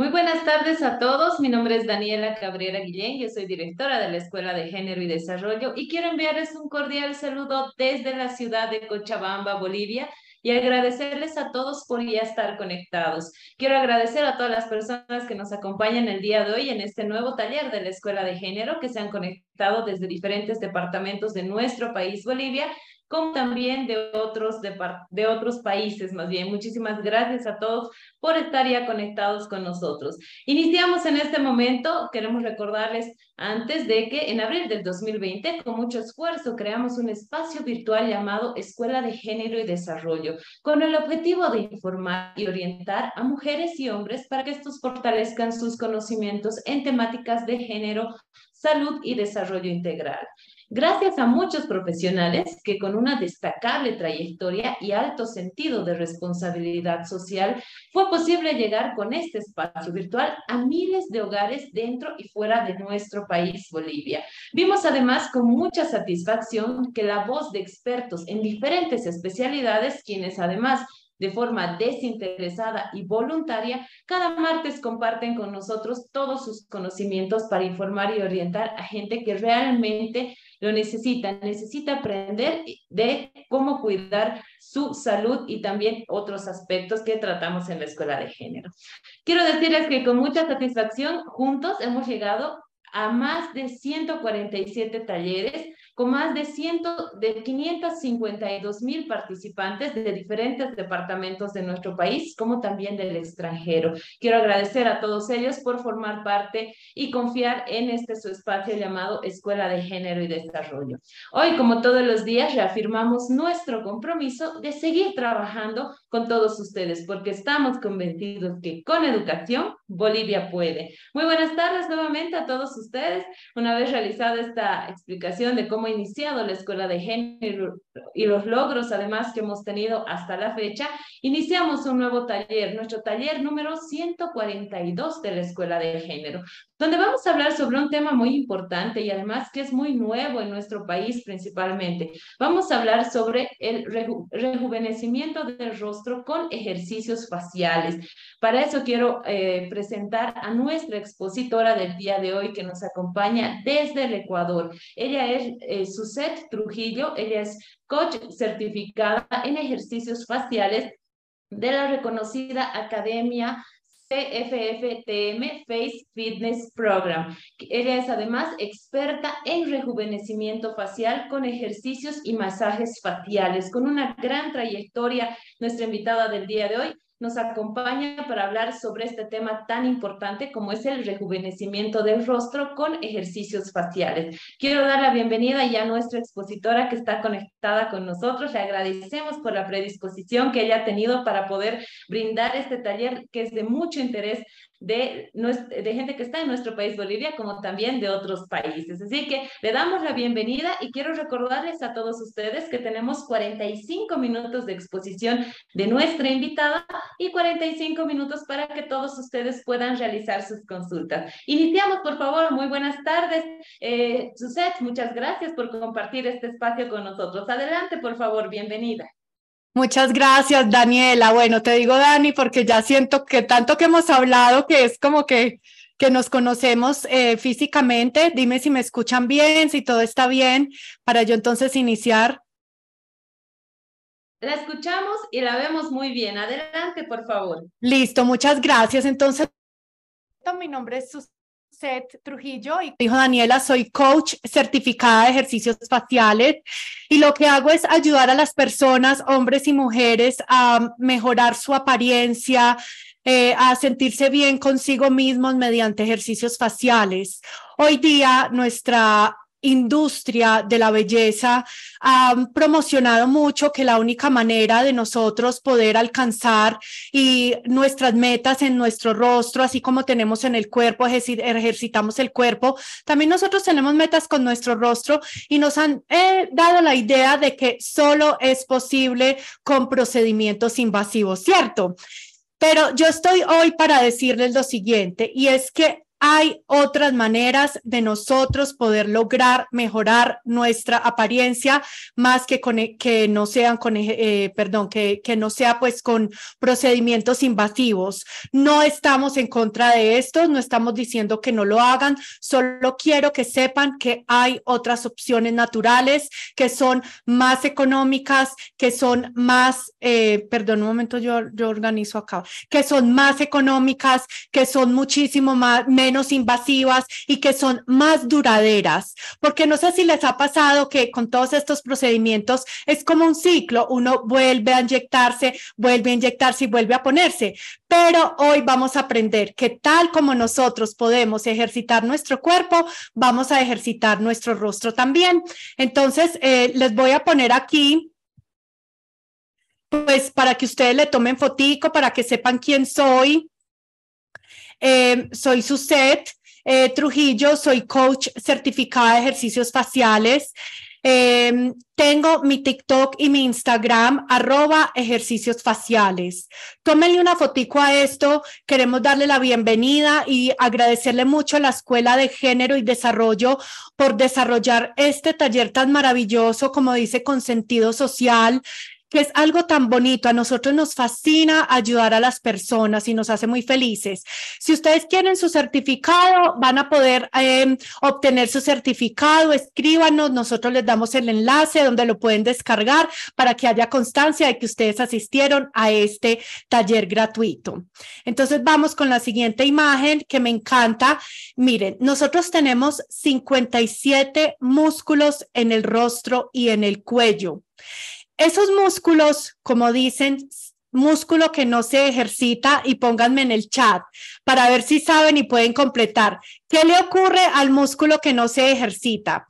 Muy buenas tardes a todos. Mi nombre es Daniela Cabrera Guillén. Yo soy directora de la Escuela de Género y Desarrollo y quiero enviarles un cordial saludo desde la ciudad de Cochabamba, Bolivia y agradecerles a todos por ya estar conectados. Quiero agradecer a todas las personas que nos acompañan el día de hoy en este nuevo taller de la Escuela de Género que se han conectado desde diferentes departamentos de nuestro país, Bolivia, como también de otros, de, de, otros países más bien. Muchísimas gracias a todos por estar ya conectados con nosotros. Iniciamos en este momento, queremos recordarles antes de que en abril del 2020, con mucho esfuerzo, creamos un espacio virtual llamado Escuela de Género y Desarrollo, con el objetivo de informar y orientar a mujeres y hombres para que estos fortalezcan sus conocimientos en temáticas de género, salud y desarrollo integral. Gracias a muchos profesionales que con una destacable trayectoria y alto sentido de responsabilidad social fue posible llegar con este espacio virtual a miles de hogares dentro y fuera de nuestro país, Bolivia. Vimos además con mucha satisfacción que la voz de expertos en diferentes especialidades, quienes además de forma desinteresada y voluntaria, cada martes comparten con nosotros todos sus conocimientos para informar y orientar a gente que realmente lo necesita, necesita aprender de cómo cuidar su salud y también otros aspectos que tratamos en la escuela de género. Quiero decirles que con mucha satisfacción juntos hemos llegado a más de 147 talleres con más de, 100, de 552 mil participantes de diferentes departamentos de nuestro país, como también del extranjero. Quiero agradecer a todos ellos por formar parte y confiar en este su espacio llamado Escuela de Género y Desarrollo. Hoy, como todos los días, reafirmamos nuestro compromiso de seguir trabajando con todos ustedes, porque estamos convencidos que con educación Bolivia puede. Muy buenas tardes nuevamente a todos ustedes. Una vez realizada esta explicación de cómo iniciado la Escuela de Género y los logros además que hemos tenido hasta la fecha, iniciamos un nuevo taller, nuestro taller número 142 de la Escuela de Género, donde vamos a hablar sobre un tema muy importante y además que es muy nuevo en nuestro país principalmente. Vamos a hablar sobre el rejuvenecimiento del rostro con ejercicios faciales. Para eso quiero eh, presentar a nuestra expositora del día de hoy que nos acompaña desde el Ecuador. Ella es eh, Suset Trujillo, ella es coach certificada en ejercicios faciales de la reconocida Academia CFFTM Face Fitness Program. Ella es además experta en rejuvenecimiento facial con ejercicios y masajes faciales, con una gran trayectoria, nuestra invitada del día de hoy nos acompaña para hablar sobre este tema tan importante como es el rejuvenecimiento del rostro con ejercicios faciales. Quiero dar la bienvenida ya a nuestra expositora que está conectada con nosotros. Le agradecemos por la predisposición que ella ha tenido para poder brindar este taller que es de mucho interés de, de gente que está en nuestro país Bolivia, como también de otros países. Así que le damos la bienvenida y quiero recordarles a todos ustedes que tenemos 45 minutos de exposición de nuestra invitada y 45 minutos para que todos ustedes puedan realizar sus consultas. Iniciamos, por favor. Muy buenas tardes. Eh, Suset, muchas gracias por compartir este espacio con nosotros. Adelante, por favor. Bienvenida. Muchas gracias, Daniela. Bueno, te digo Dani porque ya siento que tanto que hemos hablado que es como que, que nos conocemos eh, físicamente. Dime si me escuchan bien, si todo está bien, para yo entonces iniciar. La escuchamos y la vemos muy bien. Adelante, por favor. Listo, muchas gracias. Entonces, mi nombre es Susana Seth Trujillo y dijo Daniela, soy coach certificada de ejercicios faciales y lo que hago es ayudar a las personas, hombres y mujeres, a mejorar su apariencia, eh, a sentirse bien consigo mismos mediante ejercicios faciales. Hoy día nuestra industria de la belleza ha promocionado mucho que la única manera de nosotros poder alcanzar y nuestras metas en nuestro rostro, así como tenemos en el cuerpo, ejercitamos el cuerpo, también nosotros tenemos metas con nuestro rostro y nos han eh, dado la idea de que solo es posible con procedimientos invasivos, ¿cierto? Pero yo estoy hoy para decirles lo siguiente, y es que hay otras maneras de nosotros poder lograr mejorar nuestra apariencia más que con e, que no sean con eh, perdón que, que no sea pues con procedimientos invasivos. No estamos en contra de esto no estamos diciendo que no lo hagan solo quiero que sepan que hay otras opciones naturales que son más económicas que son más eh, perdón un momento yo yo organizo acá que son más económicas que son muchísimo más invasivas y que son más duraderas, porque no sé si les ha pasado que con todos estos procedimientos es como un ciclo, uno vuelve a inyectarse, vuelve a inyectarse y vuelve a ponerse, pero hoy vamos a aprender que tal como nosotros podemos ejercitar nuestro cuerpo, vamos a ejercitar nuestro rostro también. Entonces, eh, les voy a poner aquí pues para que ustedes le tomen fotico, para que sepan quién soy. Eh, soy Suset eh, Trujillo, soy coach certificada de ejercicios faciales. Em, tengo mi TikTok y mi Instagram, arroba ejercicios faciales. Tómenle una fotico a esto. Queremos darle la bienvenida y agradecerle mucho a la Escuela de Género y Desarrollo por desarrollar este taller tan maravilloso, como dice, con sentido social que es algo tan bonito. A nosotros nos fascina ayudar a las personas y nos hace muy felices. Si ustedes quieren su certificado, van a poder em, obtener su certificado. Escríbanos, nosotros les damos el enlace donde lo pueden descargar para que haya constancia de que ustedes asistieron a este taller gratuito. Entonces vamos con la siguiente imagen que me encanta. Miren, nosotros tenemos 57 músculos en el rostro y en el cuello. Esos músculos, como dicen, músculo que no se ejercita y pónganme en el chat para ver si saben y pueden completar. ¿Qué le ocurre al músculo que no se ejercita?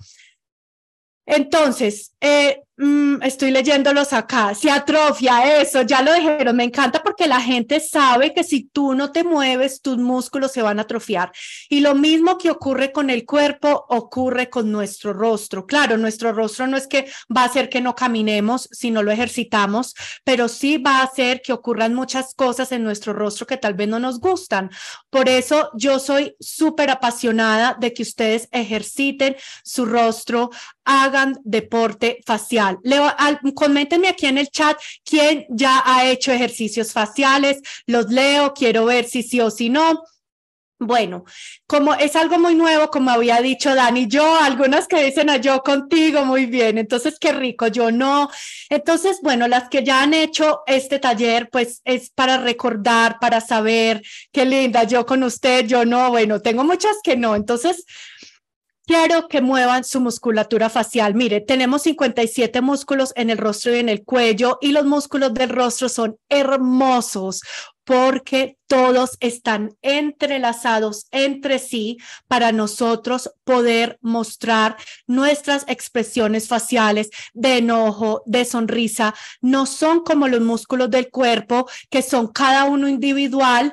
Entonces, eh, mm, estoy leyéndolos acá, se atrofia eso, ya lo dijeron, me encanta porque la gente sabe que si tú no te mueves, tus músculos se van a atrofiar. Y lo mismo que ocurre con el cuerpo, ocurre con nuestro rostro. Claro, nuestro rostro no es que va a hacer que no caminemos si no lo ejercitamos, pero sí va a hacer que ocurran muchas cosas en nuestro rostro que tal vez no nos gustan. Por eso yo soy súper apasionada de que ustedes ejerciten su rostro, hagan deporte facial. Leo, coméntenme aquí en el chat quién ya ha hecho ejercicios faciales, los leo, quiero ver si sí o si no. Bueno, como es algo muy nuevo, como había dicho Dani, yo, algunas que dicen a yo contigo, muy bien, entonces qué rico, yo no. Entonces, bueno, las que ya han hecho este taller, pues es para recordar, para saber, qué linda, yo con usted, yo no, bueno, tengo muchas que no, entonces Quiero que muevan su musculatura facial. Mire, tenemos 57 músculos en el rostro y en el cuello y los músculos del rostro son hermosos porque todos están entrelazados entre sí para nosotros poder mostrar nuestras expresiones faciales de enojo, de sonrisa. No son como los músculos del cuerpo, que son cada uno individual,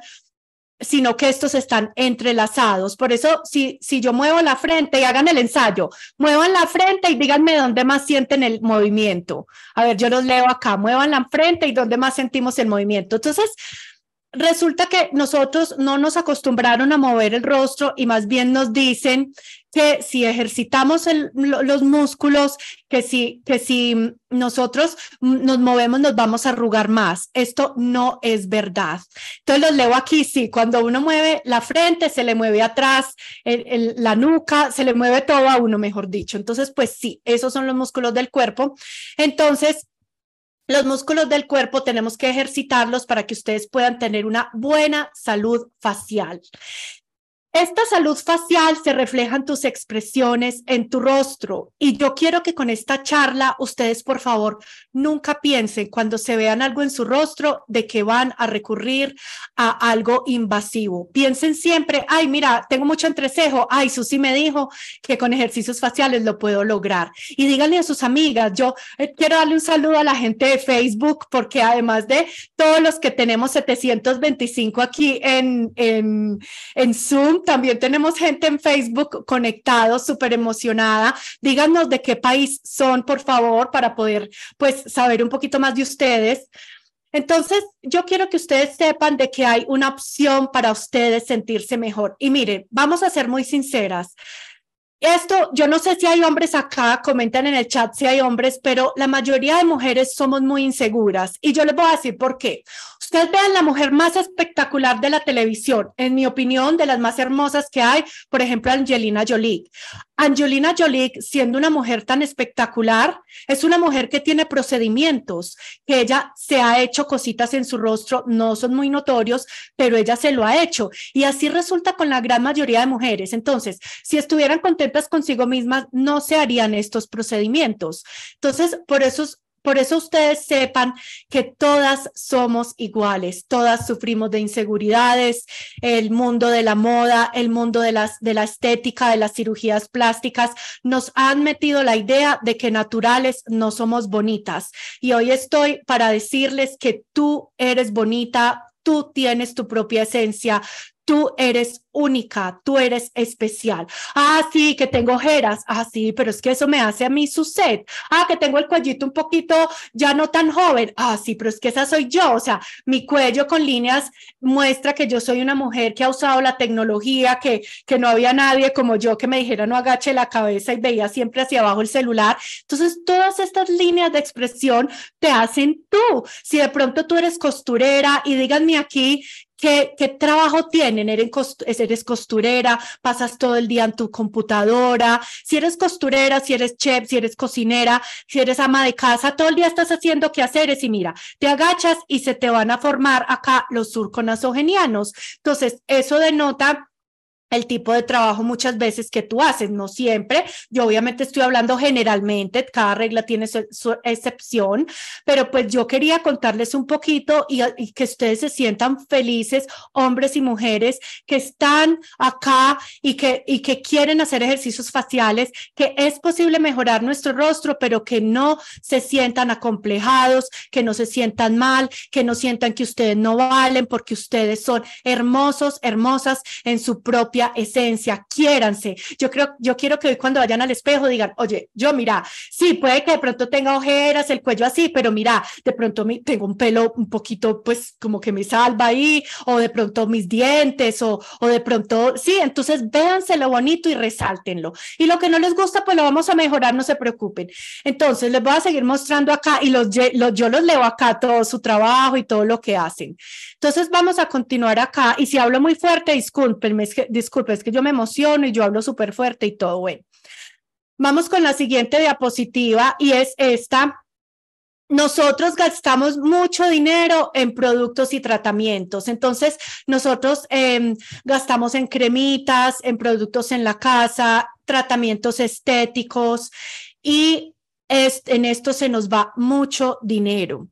sino que estos están entrelazados. Por eso, si, si yo muevo la frente y hagan el ensayo, muevan la frente y díganme dónde más sienten el movimiento. A ver, yo los leo acá, muevan la frente y dónde más sentimos el movimiento. Entonces, resulta que nosotros no nos acostumbraron a mover el rostro y más bien nos dicen que si ejercitamos los músculos, que si, que si nosotros nos movemos nos vamos a arrugar más. Esto no es verdad. Entonces los leo aquí, sí, cuando uno mueve la frente, se le mueve atrás, la nuca, se le mueve todo a uno, mejor dicho. Entonces, pues sí, esos son los músculos del cuerpo. Entonces, los músculos del cuerpo tenemos que ejercitarlos para que ustedes puedan tener una buena salud facial. Esta salud facial se refleja en tus expresiones, en tu rostro. Y yo quiero que con esta charla ustedes, por favor, nunca piensen cuando se vean algo en su rostro de que van a recurrir a algo invasivo. Piensen siempre, ay, mira, tengo mucho entrecejo. Ay, Susi me dijo que con ejercicios faciales lo puedo lograr. Y díganle a sus amigas, yo eh, quiero darle un saludo a la gente de Facebook porque además de todos los que tenemos 725 aquí en, en, en Zoom, también tenemos gente en Facebook conectados, súper emocionada. Díganos de qué país son, por favor, para poder pues saber un poquito más de ustedes. Entonces, yo quiero que ustedes sepan de que hay una opción para ustedes sentirse mejor. Y miren, vamos a ser muy sinceras. Esto, yo no sé si hay hombres acá, comentan en el chat si hay hombres, pero la mayoría de mujeres somos muy inseguras. Y yo les voy a decir por qué. Ustedes vean la mujer más espectacular de la televisión, en mi opinión, de las más hermosas que hay, por ejemplo, Angelina Jolie. Angelina Jolie, siendo una mujer tan espectacular, es una mujer que tiene procedimientos, que ella se ha hecho cositas en su rostro, no son muy notorios, pero ella se lo ha hecho. Y así resulta con la gran mayoría de mujeres. Entonces, si estuvieran consigo mismas, no se harían estos procedimientos. Entonces, por eso por eso ustedes sepan que todas somos iguales, todas sufrimos de inseguridades, el mundo de la moda, el mundo de, las, de la estética, de las cirugías plásticas, nos han metido la idea de que naturales no somos bonitas. Y hoy estoy para decirles que tú eres bonita, tú tienes tu propia esencia, tú eres única, tú eres especial. Ah, sí, que tengo ojeras. Ah, sí, pero es que eso me hace a mí su sed. Ah, que tengo el cuellito un poquito ya no tan joven. Ah, sí, pero es que esa soy yo. O sea, mi cuello con líneas muestra que yo soy una mujer que ha usado la tecnología, que, que no había nadie como yo que me dijera no agache la cabeza y veía siempre hacia abajo el celular. Entonces, todas estas líneas de expresión te hacen tú. Si de pronto tú eres costurera y díganme aquí ¿Qué, ¿Qué, trabajo tienen? ¿Eres costurera? ¿Pasas todo el día en tu computadora? Si eres costurera, si eres chef, si eres cocinera, si eres ama de casa, todo el día estás haciendo quehaceres y mira, te agachas y se te van a formar acá los surconasogenianos. Entonces, eso denota el tipo de trabajo muchas veces que tú haces, no siempre. Yo obviamente estoy hablando generalmente, cada regla tiene su, excepción, pero pues yo quería contarles un poquito y, que ustedes se sientan felices, hombres y mujeres que están acá y que, y que quieren hacer ejercicios faciales, que es posible mejorar nuestro rostro, pero que no se sientan acomplejados, que no se sientan mal, que no sientan que ustedes no valen porque ustedes son hermosos, hermosas en su propia esencia, quiéranse. Yo creo, yo quiero que hoy cuando vayan al espejo digan, oye, yo mira, sí, puede que de pronto tenga ojeras, el cuello así, pero mira, de pronto me, tengo un pelo un poquito, pues como que me salva ahí, o de pronto mis dientes, o, o de pronto, sí, entonces véanse lo bonito y resáltenlo. Y lo que no les gusta, pues lo vamos a mejorar, no se preocupen. Entonces, les voy a seguir mostrando acá y los, los, yo los leo acá todo su trabajo y todo lo que hacen. Entonces, vamos a continuar acá y si hablo muy fuerte, discúlpenme, es que, disculpe, es que yo me emociono y yo hablo súper fuerte y todo, bueno. Vamos con la siguiente diapositiva y es esta. Nosotros gastamos mucho dinero en productos y tratamientos. Entonces, nosotros eh, gastamos en cremitas, en productos en la casa, tratamientos estéticos y es, en esto se nos va mucho dinero.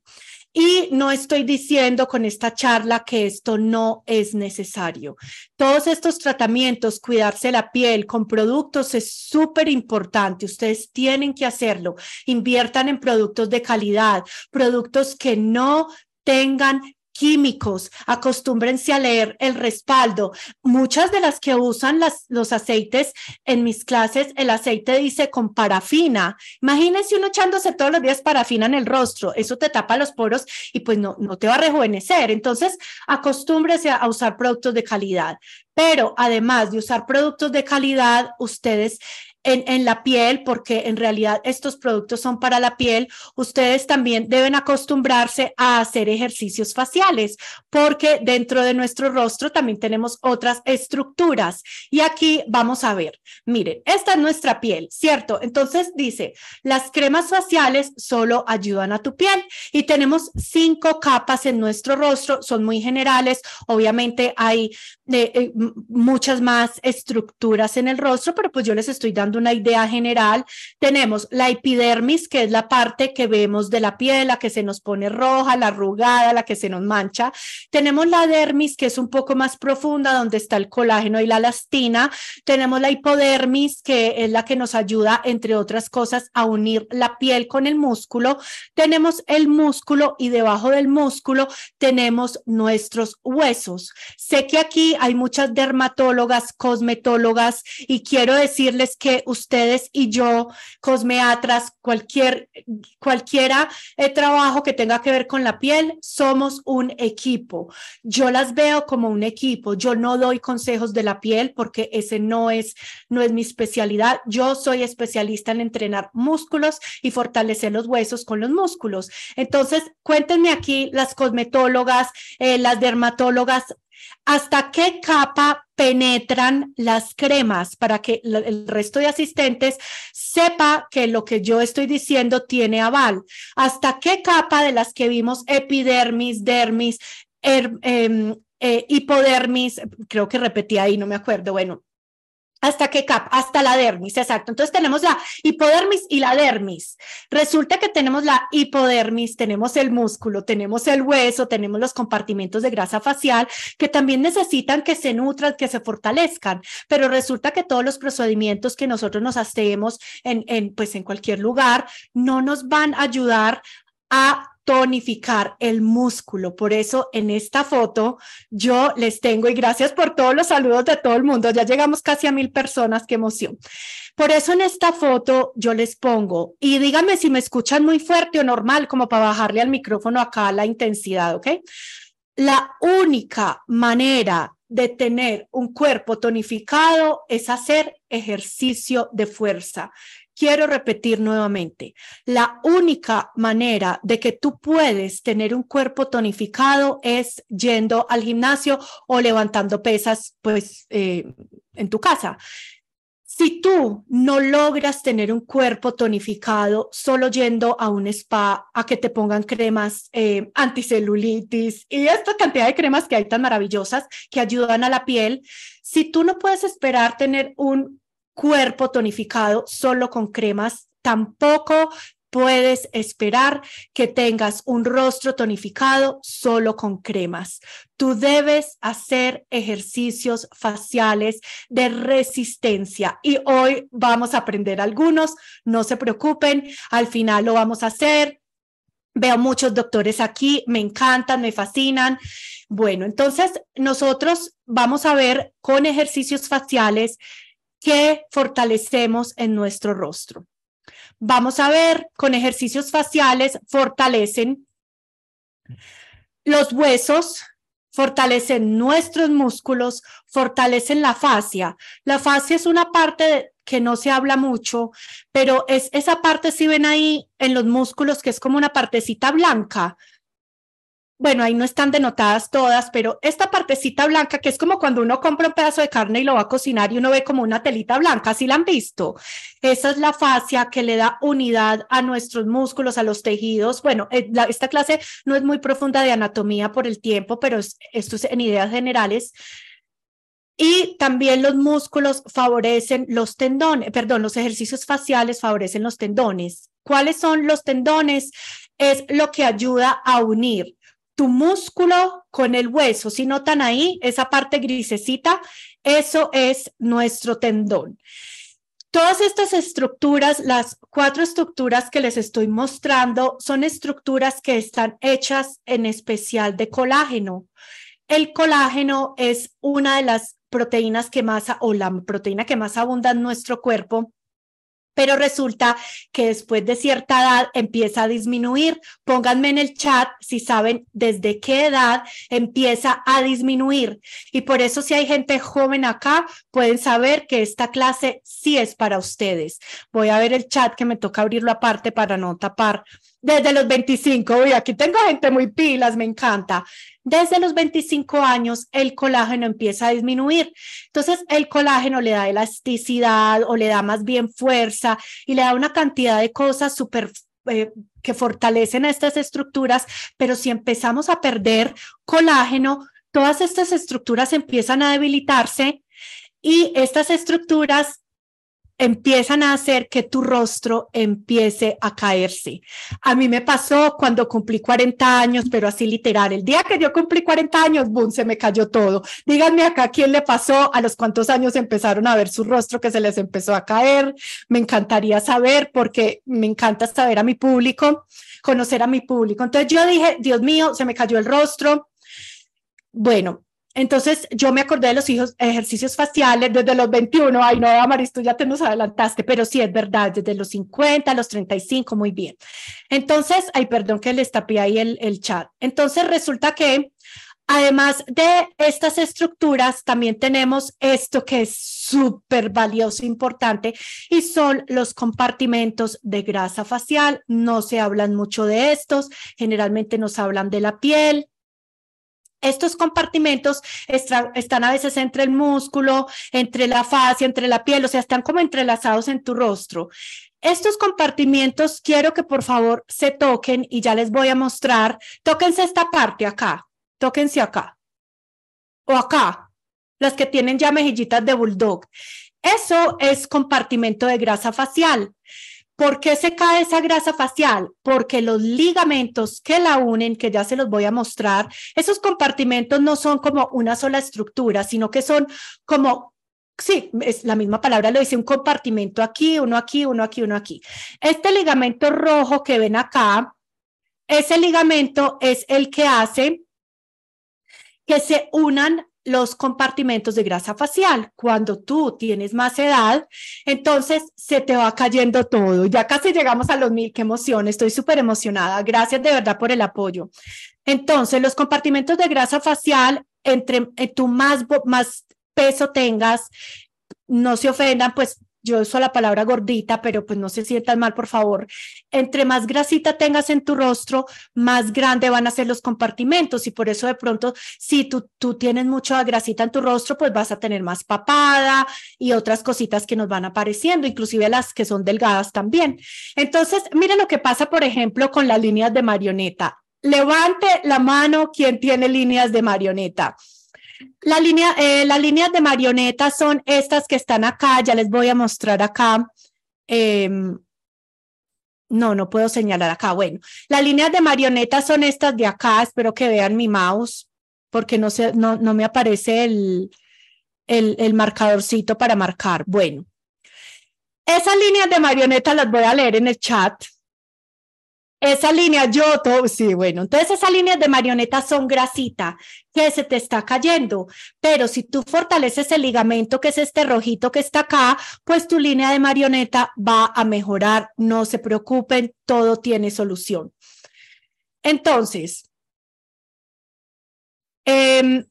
Y no estoy diciendo con esta charla que esto no es necesario. Todos estos tratamientos, cuidarse la piel con productos es súper importante. Ustedes tienen que hacerlo. Inviertan en productos de calidad, productos que no tengan químicos, acostúmbrense a leer el respaldo. Muchas de las que usan los aceites en mis clases, el aceite dice con parafina. Imagínense uno echándose todos los días parafina en el rostro, eso te tapa los poros y pues no, no te va a rejuvenecer. Entonces, acostúmbrese a usar productos de calidad. Pero además de usar productos de calidad, ustedes en, en, la piel, porque en realidad estos productos son para la piel, ustedes también deben acostumbrarse a hacer ejercicios faciales, porque dentro de nuestro rostro también tenemos otras estructuras. Y aquí vamos a ver, miren, esta es nuestra piel, ¿cierto? Entonces dice, las cremas faciales solo ayudan a tu piel y tenemos cinco capas en nuestro rostro, son muy generales, obviamente hay eh, eh, muchas más estructuras en el rostro, pero pues yo les estoy dando una idea general, tenemos la epidermis, que es la parte que vemos de la piel, la que se nos pone roja, la arrugada, la que se nos mancha. Tenemos la dermis, que es un poco más profunda, donde está el colágeno y la elastina. Tenemos la hipodermis, que es la que nos ayuda, entre otras cosas, a unir la piel con el músculo. Tenemos el músculo y debajo del músculo tenemos nuestros huesos. Sé que aquí hay muchas dermatólogas, cosmetólogas y quiero decirles que ustedes y yo, cosmeatras, cualquier, cualquiera eh, trabajo que tenga que ver con la piel, somos un equipo. Yo las veo como un equipo. Yo no doy consejos de la piel porque ese no es, no es mi especialidad. Yo soy especialista en entrenar músculos y fortalecer los huesos con los músculos. Entonces, cuéntenme aquí las cosmetólogas, eh, las dermatólogas, ¿hasta qué capa penetran las cremas para que el resto de asistentes sepa que lo que yo estoy diciendo tiene aval? ¿Hasta qué capa de las que vimos epidermis, dermis, er, em, eh, hipodermis, creo que repetí ahí, no me acuerdo, bueno, ¿Hasta qué capa? Hasta la dermis, exacto. Entonces tenemos la hipodermis y la dermis. Resulta que tenemos la hipodermis, tenemos el músculo, tenemos el hueso, tenemos los compartimentos de grasa facial que también necesitan que se nutran, que se fortalezcan. Pero resulta que todos los procedimientos que nosotros nos hacemos en, en, pues en cualquier lugar no nos van a ayudar a tonificar el músculo. Por eso en esta foto yo les tengo, y gracias por todos los saludos de todo el mundo, ya llegamos casi a mil personas, qué emoción. Por eso en esta foto yo les pongo, y díganme si me escuchan muy fuerte o normal, como para bajarle al micrófono acá la intensidad, ¿ok? La única manera de tener un cuerpo tonificado es hacer ejercicio de fuerza. Quiero repetir nuevamente, la única manera de que tú puedes tener un cuerpo tonificado es yendo al gimnasio o levantando pesas, pues, eh, en tu casa. Si tú no logras tener un cuerpo tonificado solo yendo a un spa a que te pongan cremas eh, anticelulitis y esta cantidad de cremas que hay tan maravillosas que ayudan a la piel, si tú no puedes esperar tener un cuerpo tonificado solo con cremas, tampoco puedes esperar que tengas un rostro tonificado solo con cremas. Tú debes hacer ejercicios faciales de resistencia y hoy vamos a aprender algunos, no se preocupen, al final lo vamos a hacer. Veo muchos doctores aquí, me encantan, me fascinan. Bueno, entonces nosotros vamos a ver con ejercicios faciales que fortalecemos en nuestro rostro. Vamos a ver, con ejercicios faciales fortalecen los huesos, fortalecen nuestros músculos, fortalecen la fascia. La fascia es una parte que no se habla mucho, pero es esa parte, si ven ahí en los músculos, que es como una partecita blanca, bueno, ahí no están denotadas todas, pero esta partecita blanca, que es como cuando uno compra un pedazo de carne y lo va a cocinar y uno ve como una telita blanca, ¿sí la han visto? Esa es la fascia que le da unidad a nuestros músculos, a los tejidos. Bueno, eh, esta clase no es muy profunda de anatomía por el tiempo, pero esto es en ideas generales. Y también los músculos favorecen los tendones, perdón, los ejercicios faciales favorecen los tendones. ¿Cuáles son los tendones? Es lo que ayuda a unir tu músculo con el hueso. Si notan ahí, esa parte grisecita, eso es nuestro tendón. Todas estas estructuras, las cuatro estructuras que les estoy mostrando, son estructuras que están hechas en especial de colágeno. El colágeno es una de las proteínas que más, o la proteína que más abunda en nuestro cuerpo pero resulta que después de cierta edad empieza a disminuir. Pónganme en el chat si saben desde qué edad empieza a disminuir. Y por eso si hay gente joven acá, pueden saber que esta clase sí es para ustedes. Voy a ver el chat que me toca abrirlo aparte para no tapar. Desde los 25, uy, aquí tengo gente muy pilas, me encanta. Desde los 25 años el colágeno empieza a disminuir. Entonces el colágeno le da elasticidad o le da más bien fuerza y le da una cantidad de cosas súper eh, que fortalecen estas estructuras, pero si empezamos a perder colágeno, todas estas estructuras empiezan a debilitarse y estas estructuras empiezan a hacer que tu rostro empiece a caerse. A mí me pasó cuando cumplí 40 años, pero así literal. El día que yo cumplí 40 años, boom, se me cayó todo. Díganme acá quién le pasó, a los cuántos años empezaron a ver su rostro que se les empezó a caer. Me encantaría saber porque me encanta saber a mi público, conocer a mi público. Entonces yo dije, Dios mío, se me cayó el rostro. Bueno, entonces yo me acordé de los hijos, ejercicios faciales desde los 21. Ay, no, Amaris, tú ya te nos adelantaste, pero sí es verdad, desde los 50, los 35, muy bien. Entonces, ay, perdón que les tapé ahí el, el chat. Entonces resulta que Además de estas estructuras, también tenemos esto que es súper valioso, importante, y son los compartimentos de grasa facial. No se hablan mucho de estos, generalmente nos hablan de la piel, estos compartimentos están a veces entre el músculo, entre la fascia, entre la piel, o sea, están como entrelazados en tu rostro. Estos compartimentos quiero que por favor se toquen y ya les voy a mostrar. Tóquense esta parte acá, tóquense acá o acá, las que tienen ya mejillitas de bulldog. Eso es compartimento de grasa facial. ¿Por qué se cae esa grasa facial? Porque los ligamentos que la unen, que ya se los voy a mostrar, esos compartimentos no son como una sola estructura, sino que son como, sí, es la misma palabra, lo dice un compartimento aquí, uno aquí, uno aquí, uno aquí. Este ligamento rojo que ven acá, ese ligamento es el que hace que se unan los compartimentos de grasa facial. Cuando tú tienes más edad, entonces se te va cayendo todo. Ya casi llegamos a los mil, qué emoción, estoy súper emocionada. Gracias de verdad por el apoyo. Entonces, los compartimentos de grasa facial, entre tú más, más peso tengas, no se ofendan, pues yo uso la palabra gordita, pero pues no se sientan mal, por favor. Entre más grasita tengas en tu rostro, más grande van a ser los compartimentos y por eso de pronto, si tú, tú tienes mucha grasita en tu rostro, pues vas a tener más papada y otras cositas que nos van apareciendo, inclusive las que son delgadas también. Entonces, miren lo que pasa, por ejemplo, con las líneas de marioneta. Levante la mano quien tiene líneas de marioneta. La línea, eh, las líneas de marioneta son estas que están acá, ya les voy a mostrar acá. Em, no, no puedo señalar acá. Bueno, las líneas de marioneta son estas de acá. Espero que vean mi mouse porque no, se, no, no me aparece el, el, el marcadorcito para marcar. Bueno, esas líneas de marioneta las voy a leer en el chat esa línea, yo todo, sí, bueno, entonces esas líneas de marioneta son grasita que se te está cayendo, pero si tú fortaleces el ligamento, que es este rojito que está acá, pues tu línea de marioneta va a mejorar, no se preocupen, todo tiene solución. Entonces, em,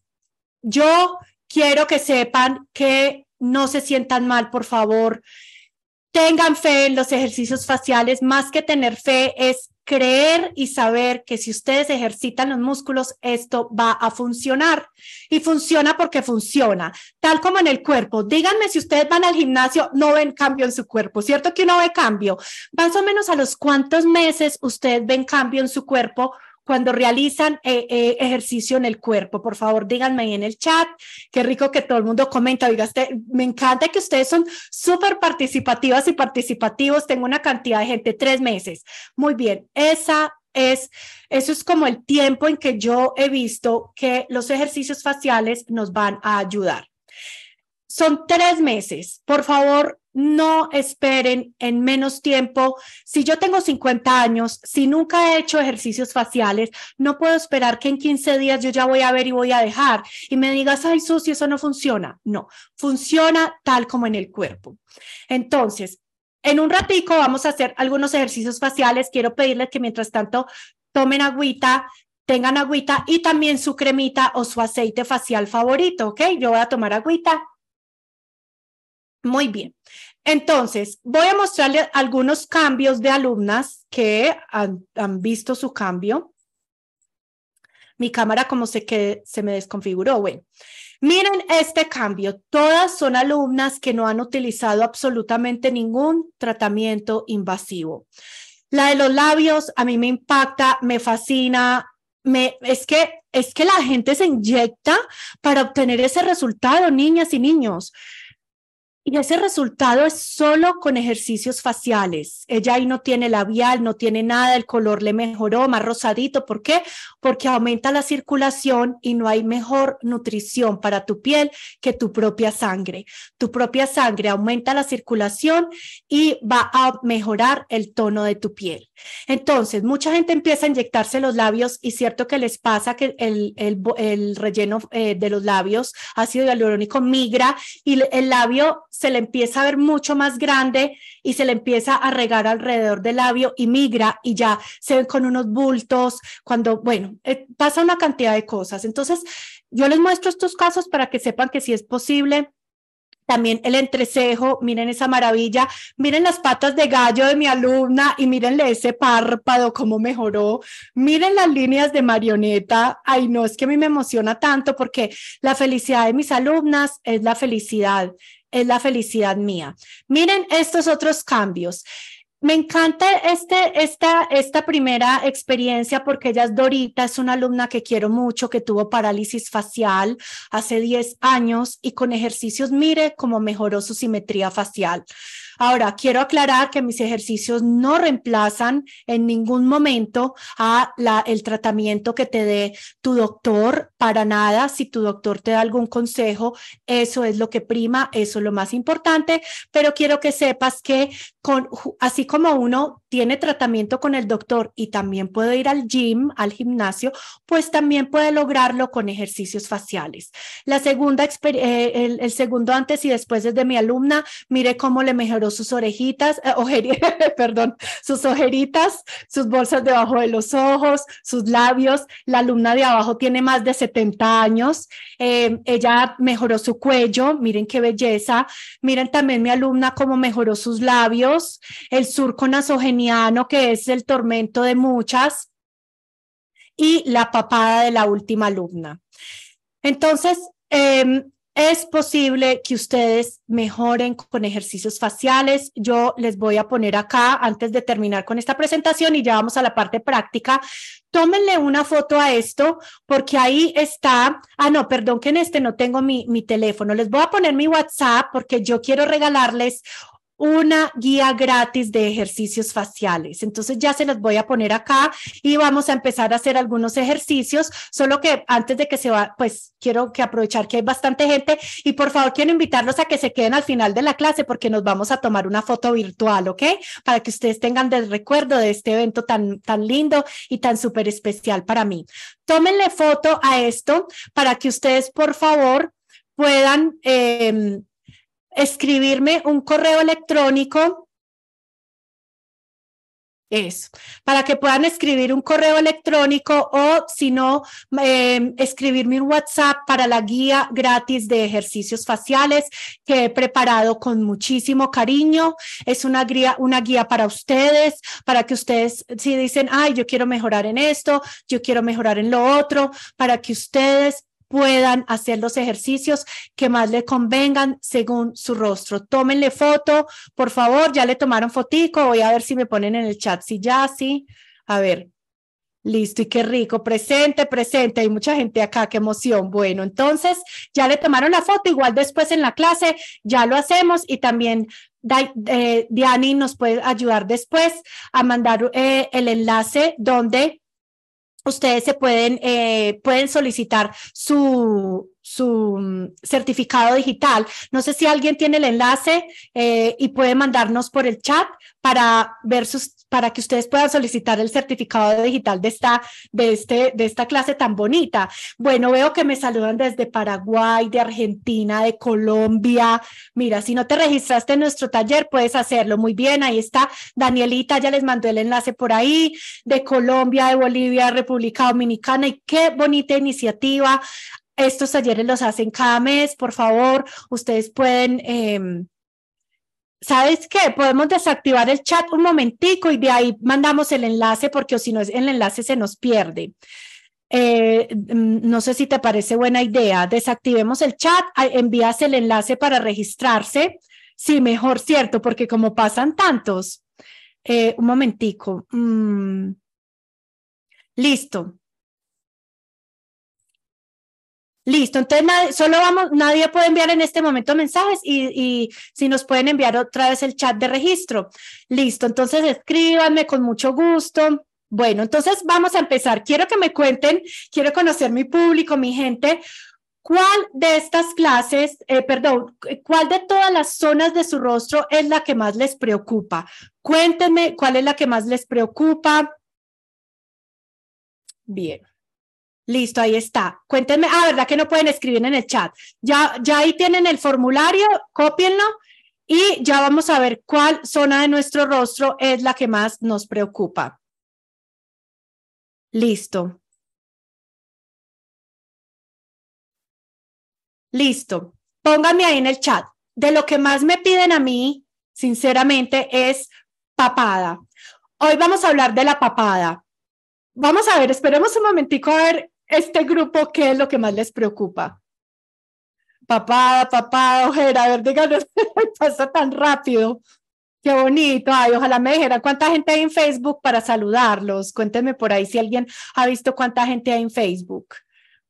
yo quiero que sepan que no se sientan mal, por favor. Tengan fe en los ejercicios faciales, más que tener fe es creer y saber que si ustedes ejercitan los músculos, esto va a funcionar. Y funciona porque funciona, tal como en el cuerpo. Díganme si ustedes van al gimnasio, no ven cambio en su cuerpo, ¿cierto que uno ve cambio? Más o menos a los cuántos meses ustedes ven cambio en su cuerpo cuando realizan eh, eh, ejercicio en el cuerpo. Por favor, díganme ahí en el chat. Qué rico que todo el mundo comenta. Oiga, me encanta que ustedes son súper participativas y participativos. Tengo una cantidad de gente, tres meses. Muy bien, esa es, eso es como el tiempo en que yo he visto que los ejercicios faciales nos van a ayudar. Son tres meses. Por favor, no esperen en menos tiempo. Si yo tengo 50 años, si nunca he hecho ejercicios faciales, no puedo esperar que en 15 días yo ya voy a ver y voy a dejar y me digas, ay, Susi, eso no funciona. No, funciona tal como en el cuerpo. Entonces, en un ratico vamos a hacer algunos ejercicios faciales. Quiero pedirles que mientras tanto tomen agüita, tengan agüita y también su cremita o su aceite facial favorito, ¿ok? Yo voy a tomar agüita. Muy bien. Entonces, voy a mostrarle algunos cambios de alumnas que han, visto su cambio. Mi cámara como se que se me desconfiguró. Bueno, miren este cambio. Todas son alumnas que no han utilizado absolutamente ningún tratamiento invasivo. La de los labios a mí me impacta, me fascina, me, es que es que la gente se inyecta para obtener ese resultado, niñas y niños. Y ese resultado es solo con ejercicios faciales. Ella ahí no tiene labial, no tiene nada, el color le mejoró, más rosadito. ¿Por qué? Porque aumenta la circulación y no hay mejor nutrición para tu piel que tu propia sangre. Tu propia sangre aumenta la circulación y va a mejorar el tono de tu piel. Entonces, mucha gente empieza a inyectarse los labios y cierto que les pasa que el, el, relleno eh, de los labios, ácido hialurónico, migra y el labio se le empieza a ver mucho más grande y se le empieza a regar alrededor del labio y migra y ya se ven con unos bultos, cuando, bueno, eh, pasa una cantidad de cosas. Entonces, yo les muestro estos casos para que sepan que sí es posible. También el entrecejo, miren esa maravilla, miren las patas de gallo de mi alumna y mírenle ese párpado, cómo mejoró, miren las líneas de marioneta, ay no, es que a mí me emociona tanto porque la felicidad de mis alumnas es la felicidad es la felicidad mía. Miren estos otros cambios. Me encanta este, esta, esta primera experiencia porque ella es Dorita, es una alumna que quiero mucho, que tuvo parálisis facial hace 10 años y con ejercicios, mire cómo mejoró su simetría facial. Ahora, quiero aclarar que mis ejercicios no reemplazan en ningún momento a la, el tratamiento que te dé tu doctor, para nada. Si tu doctor te da algún consejo, eso es lo que prima, eso es lo más importante, pero quiero que sepas que con, así como uno tiene tratamiento con el doctor y también puede ir al gym, al gimnasio, pues también puede lograrlo con ejercicios faciales. La segunda, eh, el, el, segundo antes y después desde mi alumna, mire cómo le mejoró sus orejitas, eh, perdón, sus ojeritas, sus bolsas debajo de los ojos, sus labios. La alumna de abajo tiene más de 70 años. Eh, ella mejoró su cuello, miren qué belleza. Miren también mi alumna cómo mejoró sus labios, el surco que es el tormento de muchas, y la papada de la última alumna. Entonces, em, es posible que ustedes mejoren con ejercicios faciales. Yo les voy a poner acá antes de terminar con esta presentación y ya vamos a la parte práctica. Tómenle una foto a esto porque ahí está. Ah, no, perdón que en este no tengo mi, mi teléfono. Les voy a poner mi WhatsApp porque yo quiero regalarles una guía gratis de ejercicios faciales. Entonces ya se los voy a poner acá y vamos a empezar a hacer algunos ejercicios, solo que antes de que se va, pues quiero que aprovechar que hay bastante gente y por favor quiero invitarlos a que se queden al final de la clase porque nos vamos a tomar una foto virtual, ¿ok? Para que ustedes tengan del recuerdo de este evento tan, tan lindo y tan súper especial para mí. Tómenle foto a esto para que ustedes, por favor, puedan... Eh, escribirme un correo electrónico. Eso, para que puedan escribir un correo electrónico o si no, eh, escribirme un WhatsApp para la guía gratis de ejercicios faciales que he preparado con muchísimo cariño. Es una guía, una guía para ustedes, para que ustedes, si dicen, ay, yo quiero mejorar en esto, yo quiero mejorar en lo otro, para que ustedes puedan hacer los ejercicios que más le convengan según su rostro. Tómenle foto, por favor, ya le tomaron fotico, voy a ver si me ponen en el chat, si ya, sí, a ver. Listo, y qué rico, presente, presente, hay mucha gente acá, qué emoción. Bueno, entonces ya le tomaron la foto, igual después en la clase ya lo hacemos y también eh, Diani nos puede ayudar después a mandar eh, el enlace donde ustedes se pueden, eh, pueden solicitar su, su mm, certificado digital. No sé si alguien tiene el enlace eh, y puede mandarnos por el chat para ver sus, para que ustedes puedan solicitar el certificado digital de esta, de este, de esta clase tan bonita. Bueno, veo que me saludan desde Paraguay, de Argentina, de Colombia. Mira, si no te registraste en nuestro taller, puedes hacerlo. Muy bien, ahí está Danielita, ya les mandó el enlace por ahí, de Colombia, de Bolivia, República Dominicana, y qué bonita iniciativa. Estos talleres los hacen cada mes, por favor, ustedes pueden... Eh, ¿sabes qué? Podemos desactivar el chat un momentico y de ahí mandamos el enlace porque si no el enlace se nos pierde. Eh, mm, no sé si te parece buena idea. Desactivemos el chat, envías el enlace para registrarse. Sí, mejor, cierto, porque como pasan tantos. Eh, un momentico. Mm. Listo. Listo, entonces nadie, solo vamos, nadie puede enviar en este momento mensajes y, si nos pueden enviar otra vez el chat de registro. Listo, entonces escríbanme con mucho gusto. Bueno, entonces vamos a empezar. Quiero que me cuenten, quiero conocer mi público, mi gente. ¿Cuál de estas clases, eh, perdón, cuál de todas las zonas de su rostro es la que más les preocupa? Cuéntenme cuál es la que más les preocupa. Bien. Listo, ahí está. Cuéntenme, ah, ¿verdad que no pueden escribir en el chat? Ya, ya ahí tienen el formulario, cópienlo y ya vamos a ver cuál zona de nuestro rostro es la que más nos preocupa. Listo. Listo. Pónganme ahí en el chat. De lo que más me piden a mí, sinceramente, es papada. Hoy vamos a hablar de la papada. Vamos a ver, esperemos un momentico a ver este grupo, ¿qué es lo que más les preocupa? Papá, papá, ojera, a ver, díganos, pasa tan rápido. Qué bonito. Ay, ojalá me dijera cuánta gente hay en Facebook para saludarlos. Cuéntenme por ahí si alguien ha visto cuánta gente hay en Facebook.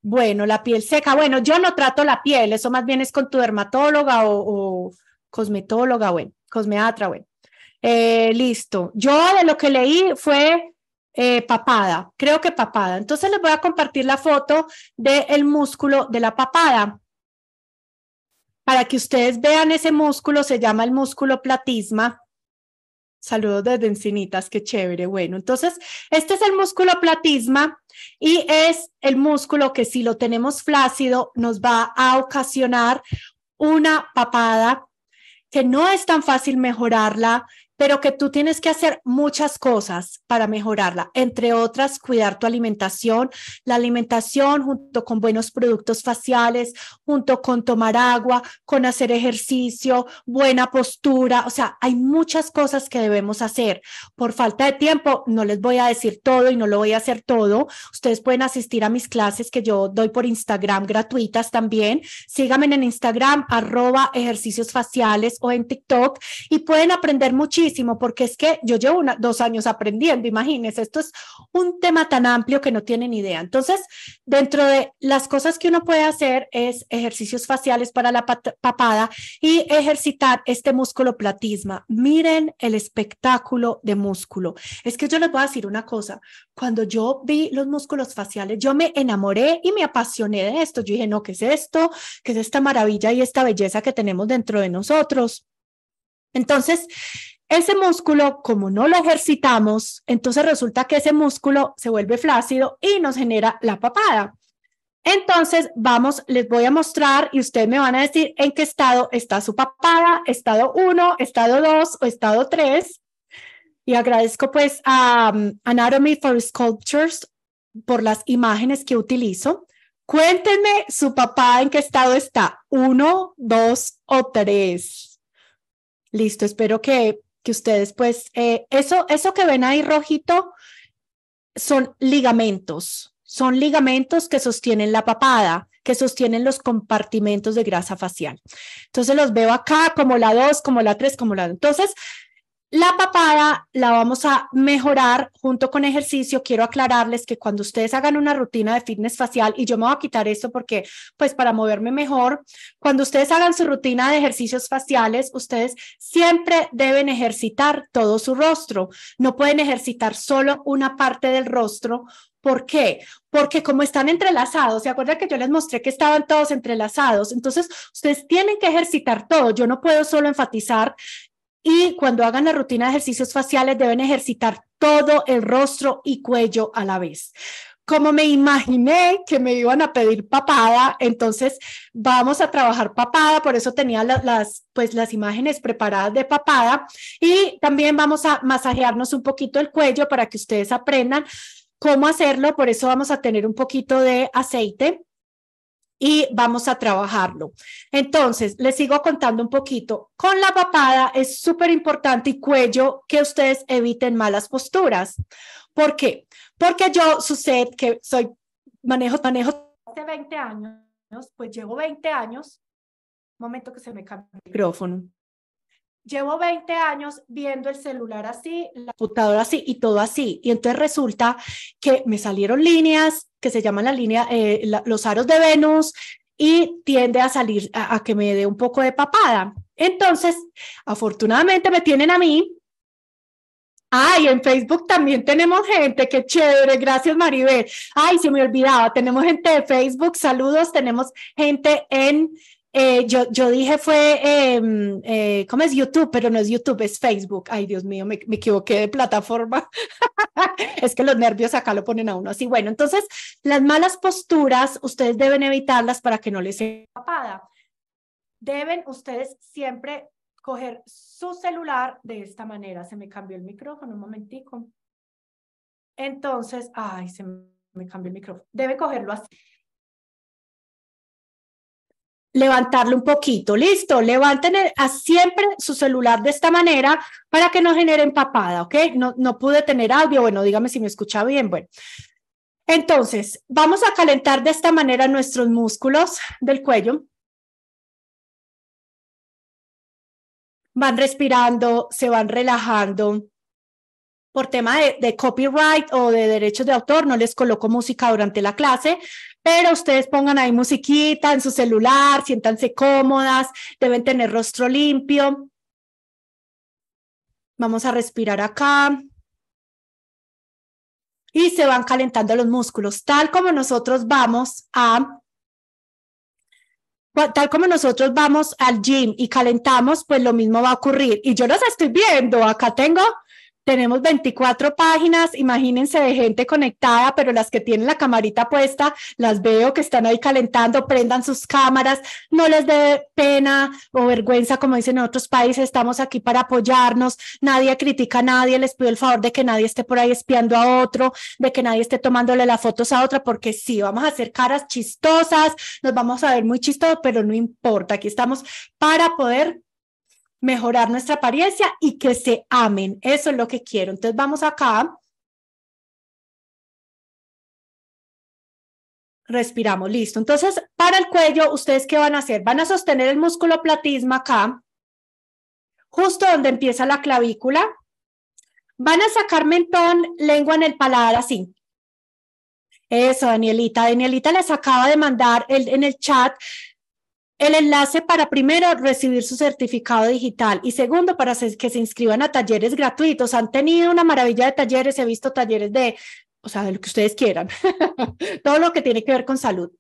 Bueno, la piel seca. Bueno, yo no trato la piel, eso más bien es con tu dermatóloga o, cosmetóloga, bueno, cosmeatra, bueno. Eh, listo. Yo de lo que leí fue eh, papada, creo que papada. Entonces les voy a compartir la foto del músculo de la papada. Para que ustedes vean ese músculo, se llama el músculo platisma. Saludos desde Encinitas, qué chévere. Bueno, entonces, este es el músculo platisma y es el músculo que si lo tenemos flácido nos va a ocasionar una papada que no es tan fácil mejorarla, pero que tú tienes que hacer muchas cosas para mejorarla, entre otras, cuidar tu alimentación, la alimentación junto con buenos productos faciales, junto con tomar agua, con hacer ejercicio, buena postura, o sea, hay muchas cosas que debemos hacer. Por falta de tiempo, no les voy a decir todo y no lo voy a hacer todo. Ustedes pueden asistir a mis clases que yo doy por Instagram gratuitas también. Síganme en Instagram, arroba ejercicios faciales o en TikTok y pueden aprender muchísimo porque es que yo llevo dos años aprendiendo, imagínense, esto es un tema tan amplio que no tienen idea. Entonces, dentro de las cosas que uno puede hacer es ejercicios faciales para la papada y ejercitar este músculo platisma. Miren el espectáculo de músculo. Es que yo les voy a decir una cosa, cuando yo vi los músculos faciales, yo me enamoré y me apasioné de esto. Yo dije, no, ¿qué es esto? ¿Qué es esta maravilla y esta belleza que tenemos dentro de nosotros? Entonces, ese músculo, como no lo ejercitamos, entonces resulta que ese músculo se vuelve flácido y nos genera la papada. Entonces, vamos, les voy a mostrar y ustedes me van a decir en qué estado está su papada, estado 1, estado 2 o estado 3. Y agradezco pues a um, Anatomy for Sculptures por las imágenes que utilizo. Cuéntenme su papada en qué estado está, 1, 2 o 3. Listo, espero que que ustedes pues, eh, eso, eso que ven ahí rojito son ligamentos, son ligamentos que sostienen la papada, que sostienen los compartimentos de grasa facial. Entonces los veo acá como la 2, como la 3, como la 2. Entonces, la papada la vamos a mejorar junto con ejercicio. Quiero aclararles que cuando ustedes hagan una rutina de fitness facial, y yo me voy a quitar esto porque, pues, para moverme mejor, cuando ustedes hagan su rutina de ejercicios faciales, ustedes siempre deben ejercitar todo su rostro. No pueden ejercitar solo una parte del rostro ¿Por qué? Porque como están entrelazados, ¿se acuerdan que yo les mostré que estaban todos entrelazados? Entonces, ustedes tienen que ejercitar todo. Yo no puedo solo enfatizar y cuando hagan la rutina de ejercicios faciales deben ejercitar todo el rostro y cuello a la vez. Como me imaginé que me iban a pedir papada, entonces vamos a trabajar papada, por eso tenía las, pues, las imágenes preparadas de papada. Y también vamos a masajearnos un poquito el cuello para que ustedes aprendan cómo hacerlo, por eso vamos a tener un poquito de aceite y vamos a trabajarlo. Entonces, les sigo contando un poquito. Con la papada es súper importante y cuello que ustedes eviten malas posturas. ¿Por qué? Porque yo sucede que soy, manejo, manejo hace 20 años, pues llevo 20 años. momento que se me cambia el micrófono. Llevo 20 años viendo el celular así, la computadora así y todo así. Y entonces resulta que me salieron líneas que se llaman la línea, eh, los aros de Venus y tiende a salir a, que me dé un poco de papada. Entonces, afortunadamente me tienen a mí. Ay, en Facebook también tenemos gente, qué chévere, gracias Maribel. Ay, se me olvidaba, tenemos gente de Facebook, saludos, tenemos gente en eh, yo, yo dije fue, em, eh, ¿cómo es YouTube? Pero no es YouTube, es Facebook. Ay, Dios mío, me, me equivoqué de plataforma. es que los nervios acá lo ponen a uno así. Bueno, entonces, las malas posturas, ustedes deben evitarlas para que no les sea papada. Deben ustedes siempre coger su celular de esta manera. Se me cambió el micrófono un momentico. Entonces, ay, se me cambió el micrófono. Debe cogerlo así levantarlo un poquito. Listo, levanten a siempre su celular de esta manera para que no genere empapada, ¿ok? No, no pude tener audio, bueno, dígame si me escucha bien, bueno. Entonces, vamos a calentar de esta manera nuestros músculos del cuello. Van respirando, se van relajando por tema de, copyright o de derechos de autor, no les coloco música durante la clase, pero ustedes pongan ahí musiquita en su celular, siéntanse cómodas, deben tener rostro limpio. Vamos a respirar acá. Y se van calentando los músculos, tal como nosotros vamos a tal como nosotros vamos al gym y calentamos, pues lo mismo va a ocurrir. Y yo los estoy viendo, acá tengo tenemos 24 páginas, imagínense de gente conectada, pero las que tienen la camarita puesta, las veo que están ahí calentando, prendan sus cámaras, no les dé pena o vergüenza, como dicen en otros países, estamos aquí para apoyarnos, nadie critica a nadie, les pido el favor de que nadie esté por ahí espiando a otro, de que nadie esté tomándole las fotos a otra, porque sí, vamos a hacer caras chistosas, nos vamos a ver muy chistosos, pero no importa, aquí estamos para poder mejorar nuestra apariencia y que se amen. Eso es lo que quiero. Entonces vamos acá. Respiramos, listo. Entonces, para el cuello, ¿ustedes qué van a hacer? Van a sostener el músculo platisma acá, justo donde empieza la clavícula. Van a sacar mentón, lengua en el paladar así. Eso, Danielita. Danielita les acaba de mandar el, en el chat el enlace para primero recibir su certificado digital y segundo para que se inscriban a talleres gratuitos. Han tenido una maravilla de talleres, he visto talleres de, o sea, de lo que ustedes quieran, todo lo que tiene que ver con salud.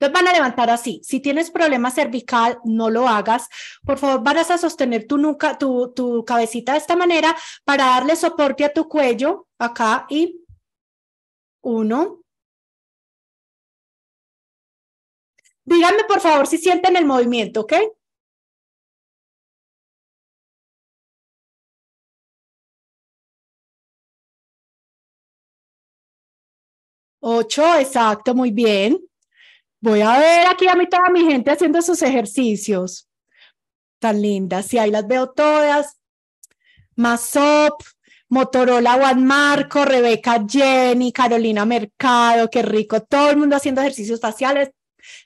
Entonces van a levantar así. Si tienes problema cervical, no lo hagas. Por favor, vas a sostener tu, nuca, tu, tu cabecita de esta manera para darle soporte a tu cuello acá y uno, Díganme, por favor, si sienten el movimiento, ¿ok? Ocho, exacto, muy bien. Voy a ver aquí a mí toda mi gente haciendo sus ejercicios. Tan lindas, sí, ahí las veo todas. Masop, Motorola Juan Marco, Rebeca Jenny, Carolina Mercado, qué rico, todo el mundo haciendo ejercicios faciales.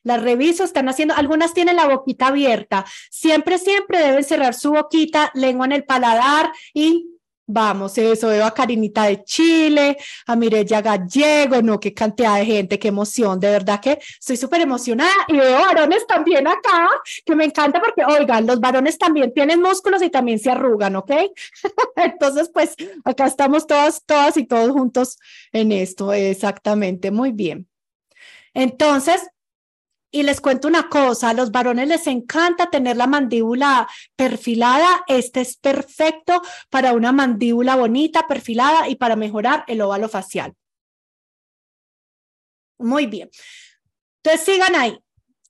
Las reviso, están haciendo, algunas tienen la boquita abierta. Siempre, siempre deben cerrar su boquita, lengua en el paladar y Vamos, eso veo a Karinita de Chile, a Mireya Gallego, no, qué cantidad de gente, qué emoción, de verdad que estoy súper emocionada y veo varones también acá, que me encanta porque, oigan, los varones también tienen músculos y también se arrugan, ¿ok? Entonces, pues acá estamos todas, todas y todos juntos en esto, exactamente, muy bien. Entonces, y les cuento una cosa, a los varones les encanta tener la mandíbula perfilada. Este es perfecto para una mandíbula bonita, perfilada y para mejorar el óvalo facial. Muy bien. Entonces sigan ahí.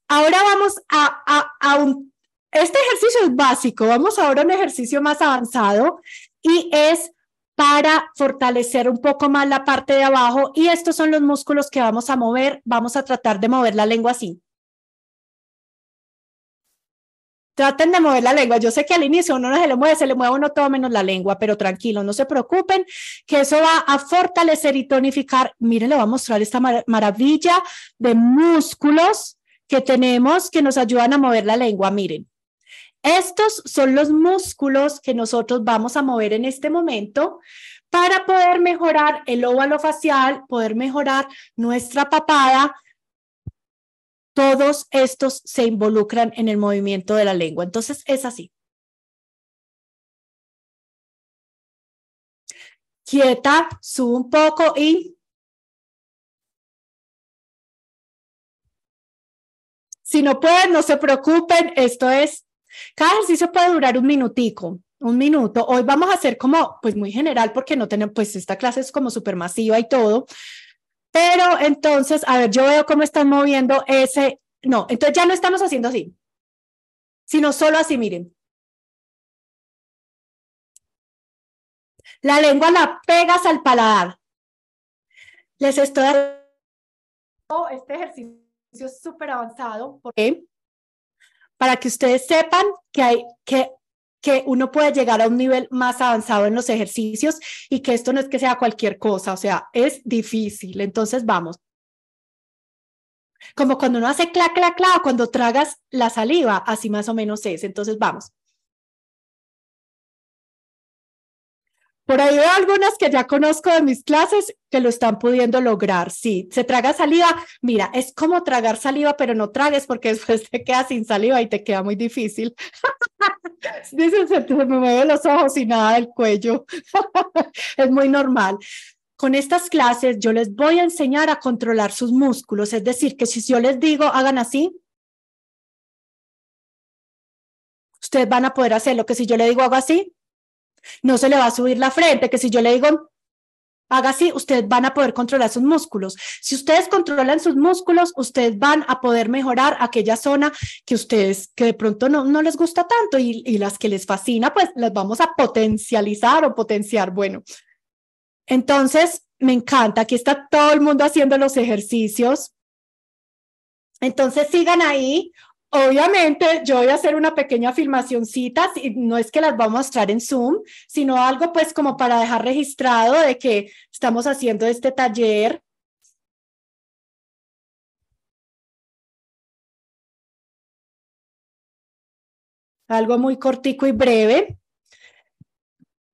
Ahora vamos a, a, a un... Este ejercicio es básico. Vamos ahora a un ejercicio más avanzado y es para fortalecer un poco más la parte de abajo y estos son los músculos que vamos a mover. Vamos a tratar de mover la lengua así. Traten de mover la lengua. Yo sé que al inicio uno no se le mueve, se le mueve uno todo menos la lengua, pero tranquilo, no se preocupen, que eso va a fortalecer y tonificar. Miren, le voy a mostrar esta maravilla de músculos que tenemos que nos ayudan a mover la lengua. Miren, Estos son los músculos que nosotros vamos a mover en este momento para poder mejorar el óvalo facial, poder mejorar nuestra papada. Todos estos se involucran en el movimiento de la lengua. Entonces es así. Quieta, sube un poco y Si no pueden, no se preocupen. Esto es, cada ejercicio puede durar un minutico, un minuto. Hoy vamos a hacer como, pues muy general, porque no tenemos, pues esta clase es como súper masiva y todo. Pero entonces, a ver, yo veo cómo están moviendo ese, no, entonces ya no estamos haciendo así, sino solo así, miren. La lengua la pegas al paladar. Les estoy este ejercicio súper avanzado. ¿Por qué? Para que ustedes sepan que hay que que uno puede llegar a un nivel más avanzado en los ejercicios y que esto no es que sea cualquier cosa, o sea, es difícil. Entonces, vamos. Como cuando uno hace clac, clac, clac, cuando tragas la saliva, así más o menos es. Entonces, vamos. Por ahí veo algunas que ya conozco de mis clases que lo están pudiendo lograr. Sí, se traga saliva. Mira, es como tragar saliva, pero no tragues porque después te quedas sin saliva y te queda muy difícil. Dicen, se me mueven los ojos y nada del cuello. es muy normal. Con estas clases yo les voy a enseñar a controlar sus músculos. Es decir, que si yo les digo, hagan así, ustedes van a poder hacerlo. Que si yo le digo, hago así, no se le va a subir la frente, que si yo le digo, haga así, ustedes van a poder controlar sus músculos. Si ustedes controlan sus músculos, ustedes van a poder mejorar aquella zona que ustedes, que de pronto no, no les gusta tanto y, y las que les fascina, pues las vamos a potencializar o potenciar. Bueno, entonces me encanta, aquí está todo el mundo haciendo los ejercicios. Entonces sigan ahí. Obviamente, yo voy a hacer una pequeña filmacióncita, y no es que las voy a mostrar en Zoom, sino algo pues como para dejar registrado de que estamos haciendo este taller. Algo muy cortico y breve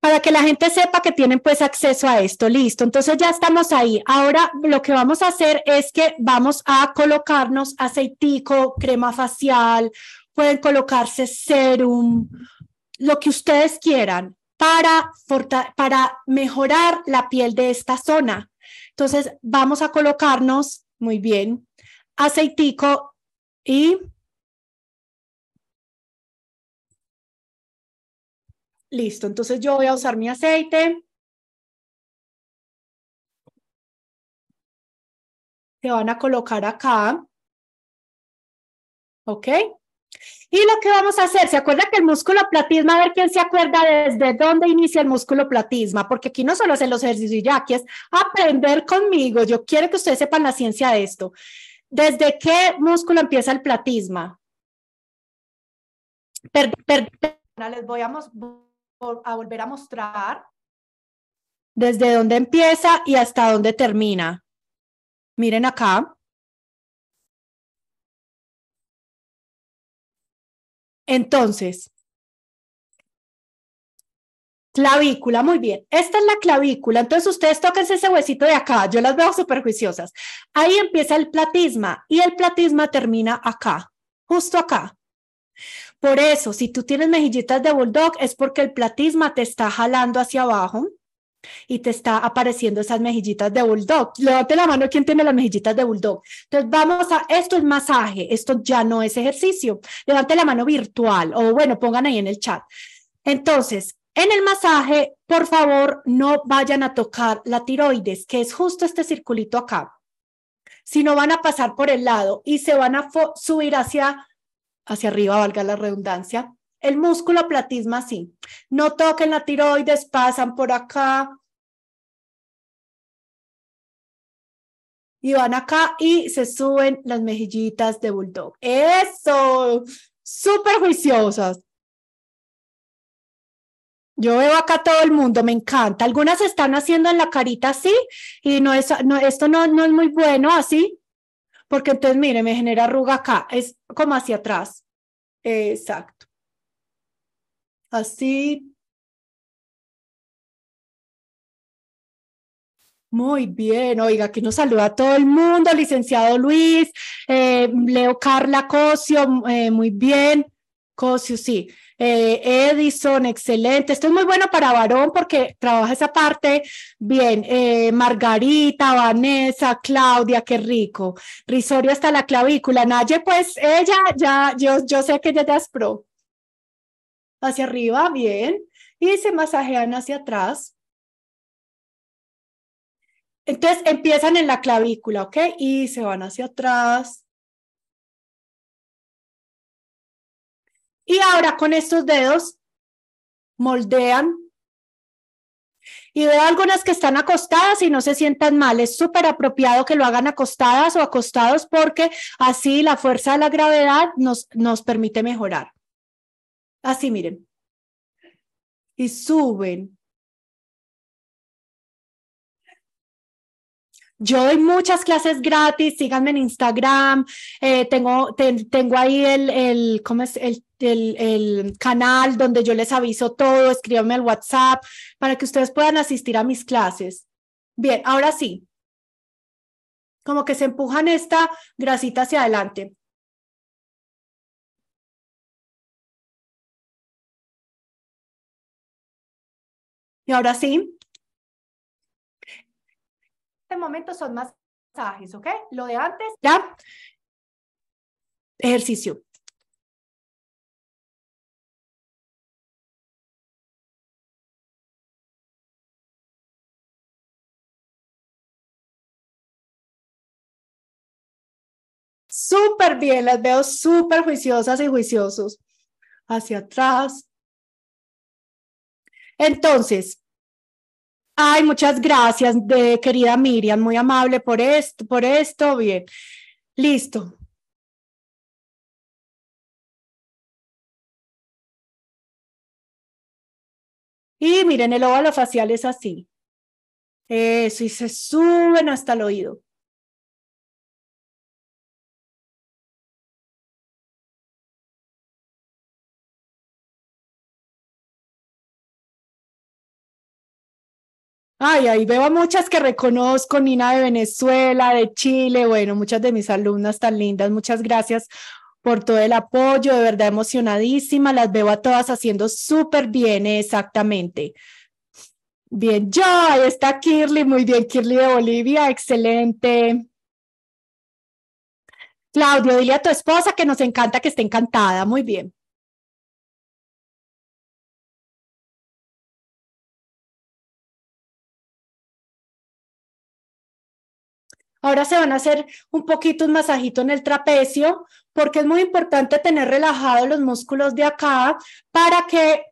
para que la gente sepa que tienen pues acceso a esto. Listo, entonces ya estamos ahí. Ahora lo que vamos a hacer es que vamos a colocarnos aceitico, crema facial, pueden colocarse serum, lo que ustedes quieran para, para mejorar la piel de esta zona. Entonces vamos a colocarnos, muy bien, aceitico y Listo, entonces yo voy a usar mi aceite. Se van a colocar acá. ¿Ok? Y lo que vamos a hacer, ¿se acuerda que el músculo platisma, a ver quién se acuerda desde dónde inicia el músculo platisma? Porque aquí no solo hacen los ejercicios ya, aquí es aprender conmigo. Yo quiero que ustedes sepan la ciencia de esto. ¿Desde qué músculo empieza el platisma? Perdón, les voy a mostrar a volver a mostrar desde dónde empieza y hasta dónde termina. Miren acá. Entonces, clavícula, muy bien. Esta es la clavícula. Entonces, ustedes toquen ese huesito de acá. Yo las veo súper juiciosas. Ahí empieza el platisma y el platisma termina acá, justo acá. Por eso, si tú tienes mejillitas de bulldog, es porque el platisma te está jalando hacia abajo y te está apareciendo esas mejillitas de bulldog. Levante la mano quien tiene las mejillitas de bulldog. Entonces vamos a, esto es masaje, esto ya no es ejercicio. Levante la mano virtual o bueno, pongan ahí en el chat. Entonces, en el masaje, por favor, no vayan a tocar la tiroides, que es justo este circulito acá, sino van a pasar por el lado y se van a subir hacia hacia arriba, valga la redundancia. El músculo platisma sí. No toquen la tiroides, pasan por acá. Y van acá y se suben las mejillitas de bulldog. Eso, súper juiciosas. Yo veo acá todo el mundo, me encanta. Algunas están haciendo en la carita así y no es, no, esto no, no es muy bueno así porque entonces, mire, me genera arruga acá, es como hacia atrás. Exacto. Así. Muy bien, oiga, que nos saluda a todo el mundo, licenciado Luis, eh, Leo Carla Cosio, eh, muy bien, Cosio, sí, eh, Edison, excelente, esto es muy bueno para varón porque trabaja esa parte bien, Margarita, Vanessa, Claudia, qué rico, Risorio hasta la clavícula, Naye, pues ella ya, yo, yo sé que ella ya es pro, hacia arriba, bien, y se masajean hacia atrás, entonces empiezan en la clavícula, ¿ok? Y se van hacia atrás. Y ahora con estos dedos moldean. Y veo algunas que están acostadas y no se sientan mal. Es súper apropiado que lo hagan acostadas o acostados porque así la fuerza de la gravedad nos, nos permite mejorar. Así, miren. Y suben. Yo doy muchas clases gratis, síganme en Instagram, eh, tengo, tengo ahí el, el, ¿cómo es? El, el, el, canal donde yo les aviso todo, escríbanme al WhatsApp para que ustedes puedan asistir a mis clases. Bien, ahora sí. Como que se empujan esta grasita hacia adelante. Y ahora sí, este momento son masajes, ¿ok? Lo de antes, ya. Ejercicio. Súper bien, las veo súper juiciosas y juiciosos. Hacia atrás. Entonces, Ay, muchas gracias, de, querida Miriam, muy amable por esto, por esto, bien. Listo. Y miren, el óvalo facial es así. Eso, y se suben hasta el oído. Ay, ahí veo muchas que reconozco, Nina de Venezuela, de Chile, bueno, muchas de mis alumnas tan lindas, muchas gracias por todo el apoyo, de verdad emocionadísima, las veo a todas haciendo súper bien, exactamente. Bien, ya, ahí está Kirly, muy bien, Kirly de Bolivia, excelente. Claudio, dile a tu esposa que nos encanta que esté encantada, muy bien. Ahora se van a hacer un poquito un masajito en el trapecio porque es muy importante tener relajados los músculos de acá para que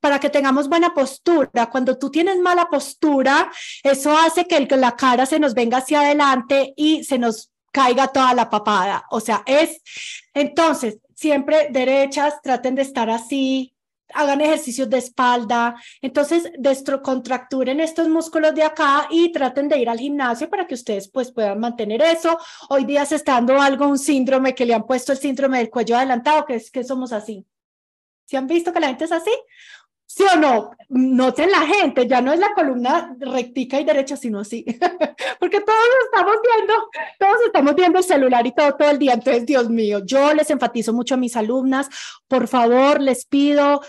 para que tengamos buena postura. Cuando tú tienes mala postura, eso hace que la cara se nos venga hacia adelante y se nos caiga toda la papada. O sea, es entonces siempre derechas, traten de estar así, hagan ejercicios de espalda, entonces destrocontracturen estos músculos de acá y traten de ir al gimnasio para que ustedes pues puedan mantener eso. Hoy día se está dando algo, un síndrome que le han puesto el síndrome del cuello adelantado, que es que somos así. ¿Sí han visto que la gente es así? ¿Sí o no? Noten la gente, ya no es la columna rectica y derecha, sino así. Porque todos estamos viendo, todos estamos viendo el celular y todo, todo el día. Entonces, Dios mío, yo les enfatizo mucho a mis alumnas. Por favor, les pido,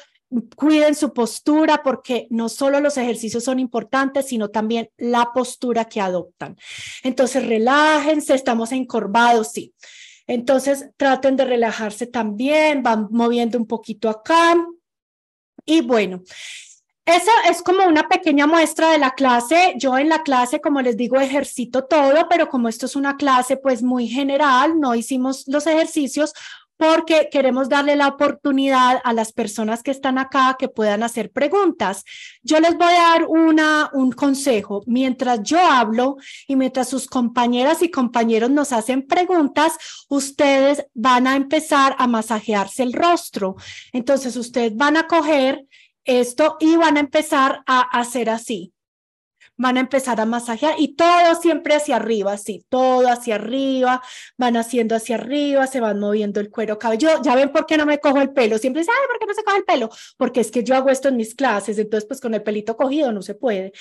cuiden su postura porque no solo los ejercicios son importantes, sino también la postura que adoptan. Entonces, relájense, estamos encorvados, sí. Entonces, traten de relajarse también, van moviendo un poquito acá. Y bueno, esa es como una pequeña muestra de la clase. Yo en la clase, como les digo, ejercito todo, pero como esto es una clase pues muy general, no hicimos los ejercicios porque queremos darle la oportunidad a las personas que están acá que puedan hacer preguntas. Yo les voy a dar una, un consejo. Mientras yo hablo y mientras sus compañeras y compañeros nos hacen preguntas, ustedes van a empezar a masajearse el rostro. Entonces, ustedes van a coger esto y van a empezar a hacer así van a empezar a masajear y todo siempre hacia arriba, sí, todo hacia arriba, van haciendo hacia arriba, se van moviendo el cuero cabelludo. Ya ven por qué no me cojo el pelo. Siempre dicen, ay, ¿por qué no se coge el pelo? Porque es que yo hago esto en mis clases, entonces pues con el pelito cogido no se puede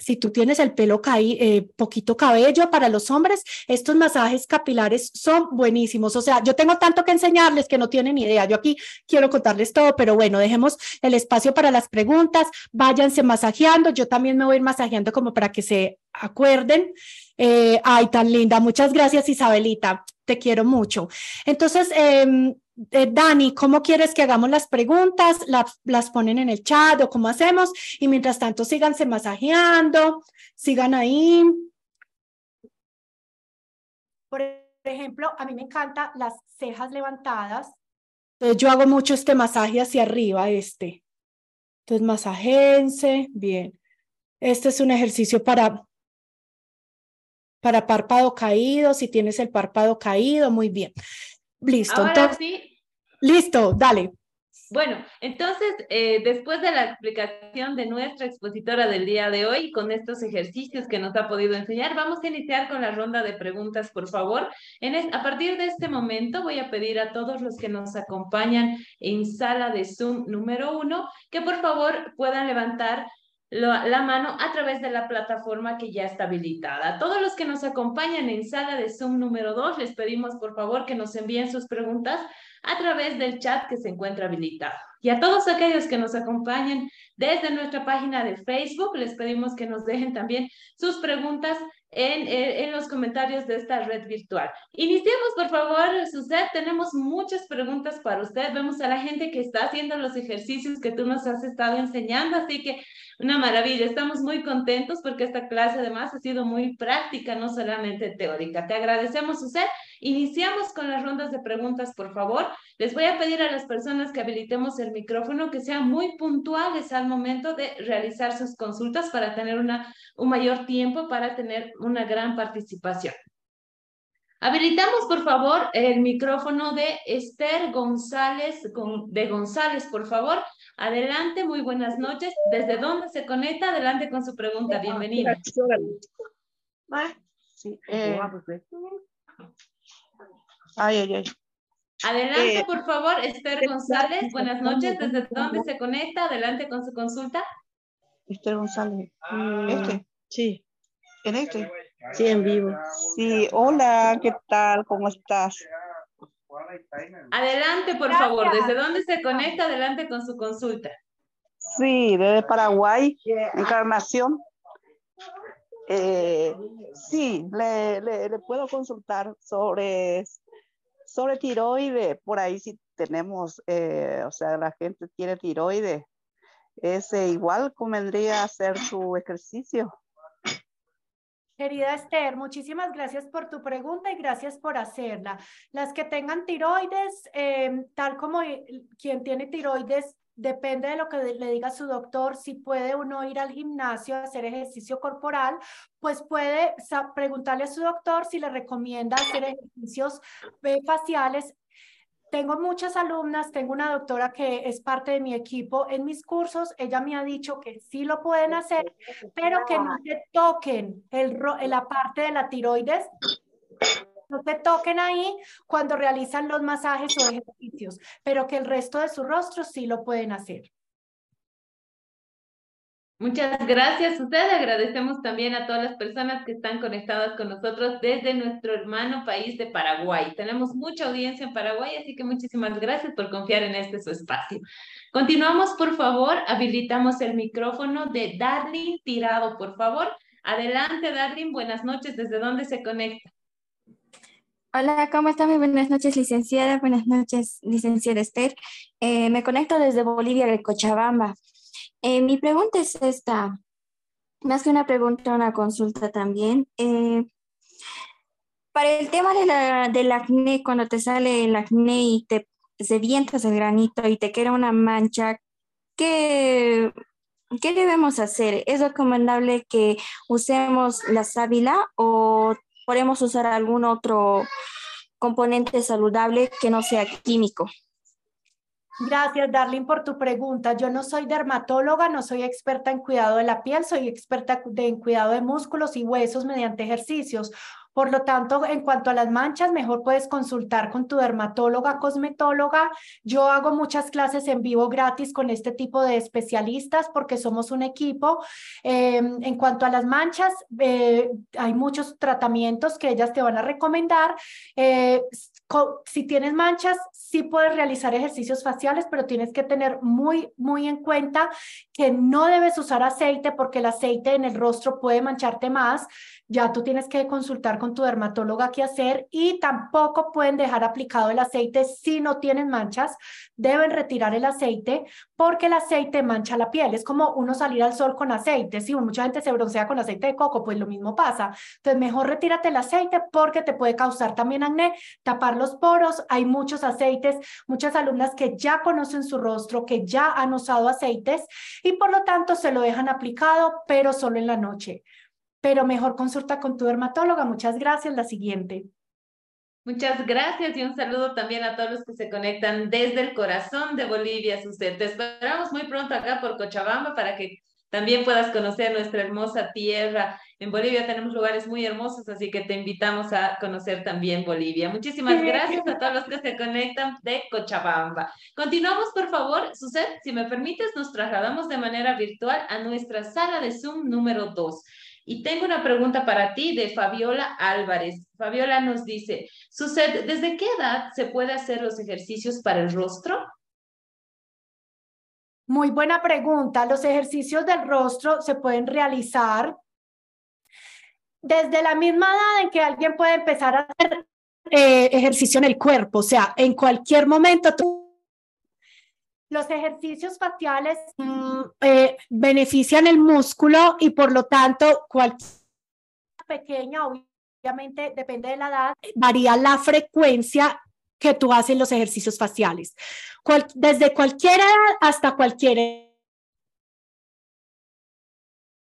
si tú tienes el pelo caí, eh, poquito cabello para los hombres, estos masajes capilares son buenísimos. O sea, yo tengo tanto que enseñarles que no tienen idea. Yo aquí quiero contarles todo, pero bueno, dejemos el espacio para las preguntas, váyanse masajeando. Yo también me voy a ir masajeando como para que se acuerden. Eh, ay, tan linda. Muchas gracias, Isabelita. Te quiero mucho. Entonces, eh, eh, Dani, ¿cómo quieres que hagamos las preguntas? ¿Las ponen en el chat o cómo hacemos? Y mientras tanto, síganse masajeando, sigan ahí. Por ejemplo, a mí me encantan las cejas levantadas. Entonces, yo hago mucho este masaje hacia arriba, este. Entonces, masajense, bien. Este es un ejercicio para, para párpado caído, si tienes el párpado caído, muy bien. Listo. Ahora sí, Listo, dale. Bueno, entonces, eh, después de la explicación de nuestra expositora del día de hoy, con estos ejercicios que nos ha podido enseñar, vamos a iniciar con la ronda de preguntas, por favor. En a partir de este momento, voy a pedir a todos los que nos acompañan en sala de Zoom número uno, que por favor puedan levantar la mano a través de la plataforma que ya está habilitada. Todos los que nos acompañan en sala de Zoom número dos, les pedimos por favor que nos envíen sus preguntas a través del chat que se encuentra habilitado. Y a todos aquellos que nos acompañen desde nuestra página de Facebook, les pedimos que nos dejen también sus preguntas en, en, los comentarios de esta red virtual. Iniciemos, por favor, Suset. Tenemos muchas preguntas para usted. Vemos a la gente que está haciendo los ejercicios que tú nos has estado enseñando, así que una maravilla. Estamos muy contentos porque esta clase además ha sido muy práctica, no solamente teórica. Te agradecemos, Suset. Iniciamos con las rondas de preguntas, por favor. Les voy a pedir a las personas que habilitemos el micrófono que sean muy puntuales al momento de realizar sus consultas para tener una, un mayor tiempo, para tener una gran participación. Habilitamos, por favor, el micrófono de Esther González, de González, por favor. Adelante, muy buenas noches. ¿Desde dónde se conecta? Adelante con su pregunta. Bienvenida. Sí, eh, Ay, ay, ay. Adelante, eh, por favor, Esther González. Buenas noches. ¿Desde dónde se conecta? Adelante con su consulta. Esther González. Mm, ¿Este? Sí. ¿En este? Sí, en vivo. Sí, hola, ¿qué tal? ¿Cómo estás? Adelante, por favor. ¿Desde dónde se conecta? Adelante con su consulta. Sí, desde Paraguay, Encarnación. Eh, sí, le, le, puedo consultar sobre sobre tiroides, por ahí sí tenemos, eh, o sea, la gente tiene tiroides, ese igual convendría hacer su ejercicio. Querida Esther, muchísimas gracias por tu pregunta y gracias por hacerla. Las que tengan tiroides, eh, tal como quien tiene tiroides depende de lo que le diga su doctor, si puede uno ir al gimnasio a hacer ejercicio corporal, pues puede preguntarle a su doctor si le recomienda hacer ejercicios eh, faciales. Tengo muchas alumnas, tengo una doctora que es parte de mi equipo en mis cursos, ella me ha dicho que sí lo pueden hacer, pero que no se toquen el, la parte de la tiroides no te toquen ahí cuando realizan los masajes o ejercicios, pero que el resto de su rostro sí lo pueden hacer. Muchas gracias. Usted agradecemos también a todas las personas que están conectadas con nosotros desde nuestro hermano país de Paraguay. Tenemos mucha audiencia en Paraguay, así que muchísimas gracias por confiar en este su espacio. Continuamos, por favor. Habilitamos el micrófono de Darling Tirado, por favor. Adelante, Darling. Buenas noches. ¿Desde dónde se conecta? Hola, ¿cómo está? Muy buenas noches, licenciada. Buenas noches, licenciada Esther. Eh, me conecto desde Bolivia, de Cochabamba. Eh, mi pregunta es esta, más que una pregunta, una consulta también. Eh, para el tema de la, del acné, cuando te sale el acné y te vientas el granito y te queda una mancha, ¿qué, ¿qué debemos hacer? ¿Es recomendable que usemos la sábila o podemos usar algún otro componente saludable que no sea químico. Gracias, Darlene, por tu pregunta. Yo no soy dermatóloga, no soy experta en cuidado de la piel, soy experta en cuidado de músculos y huesos mediante ejercicios. Por lo tanto, en cuanto a las manchas, mejor puedes consultar con tu dermatóloga, cosmetóloga. Yo hago muchas clases en vivo gratis con este tipo de especialistas porque somos un equipo. Em, en cuanto a las manchas, eh, hay muchos tratamientos que ellas te van a recomendar. Eh, si tienes manchas, sí puedes realizar ejercicios faciales, pero tienes que tener muy, muy en cuenta que no debes usar aceite porque el aceite en el rostro puede mancharte más ya tú tienes que consultar con tu dermatóloga qué hacer y tampoco pueden dejar aplicado el aceite si no tienen manchas, deben retirar el aceite porque el aceite mancha la piel, es como uno salir al sol con aceite, si mucha gente se broncea con aceite de coco, pues lo mismo pasa, entonces mejor retírate el aceite porque te puede causar también acné, tapar los poros, hay muchos aceites, muchas alumnas que ya conocen su rostro, que ya han usado aceites y por lo tanto se lo dejan aplicado, pero solo en la noche pero mejor consulta con tu dermatóloga. Muchas gracias. La siguiente. Muchas gracias y un saludo también a todos los que se conectan desde el corazón de Bolivia, Suset. Te esperamos muy pronto acá por Cochabamba para que también puedas conocer nuestra hermosa tierra. En Bolivia tenemos lugares muy hermosos, así que te invitamos a conocer también Bolivia. Muchísimas gracias a todos los que se conectan de Cochabamba. Continuamos, por favor. Suset, si me permites, nos trasladamos de manera virtual a nuestra sala de Zoom número 2. Y tengo una pregunta para ti de Fabiola Álvarez. Fabiola nos dice, Suset, ¿desde qué edad se puede hacer los ejercicios para el rostro? Muy buena pregunta. Los ejercicios del rostro se pueden realizar desde la misma edad en que alguien puede empezar a hacer eh, ejercicio en el cuerpo. O sea, en cualquier momento tú los ejercicios faciales mm, eh, benefician el músculo y por lo tanto cualquier pequeña, obviamente depende de la edad, varía la frecuencia que tú haces los ejercicios faciales. desde cualquier edad hasta cualquier.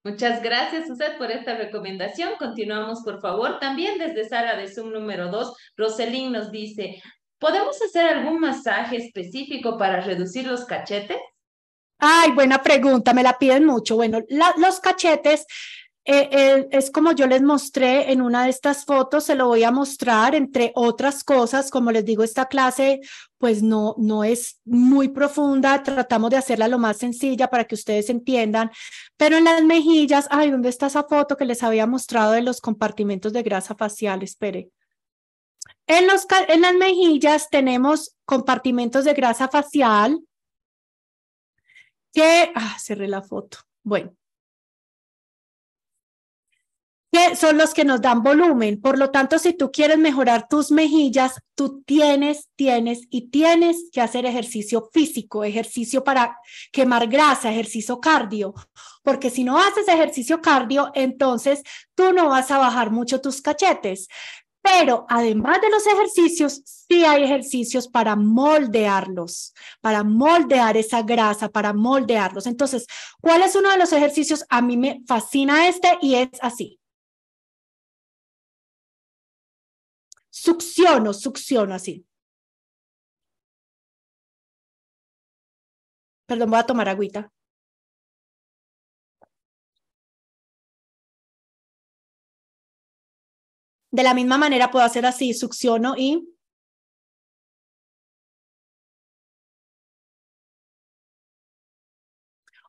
Muchas gracias, usted por esta recomendación. Continuamos, por favor. También desde sala de Zoom número 2, Roselín nos dice, ¿Podemos hacer algún masaje específico para reducir los cachetes? Ay, buena pregunta, me la piden mucho. Bueno, los cachetes eh, eh, es como yo les mostré en una de estas fotos, se lo voy a mostrar, entre otras cosas, como les digo, esta clase pues no, no es muy profunda, tratamos de hacerla lo más sencilla para que ustedes entiendan, pero en las mejillas, ay, ¿dónde está esa foto que les había mostrado de los compartimentos de grasa facial? Espere. En, las mejillas tenemos compartimentos de grasa facial que, ah, cerré la foto. Bueno, que son los que nos dan volumen. Por lo tanto, si tú quieres mejorar tus mejillas, tú tienes, tienes y tienes que hacer ejercicio físico, ejercicio para quemar grasa, ejercicio cardio. Porque si no haces ejercicio cardio, entonces tú no vas a bajar mucho tus cachetes. Pero además de los ejercicios, sí hay ejercicios para moldearlos, para moldear esa grasa, para moldearlos. Entonces, ¿cuál es uno de los ejercicios? A mí me fascina este y es así. Succiono, succiono así. Perdón, voy a tomar agüita. De la misma manera puedo hacer así, succiono y...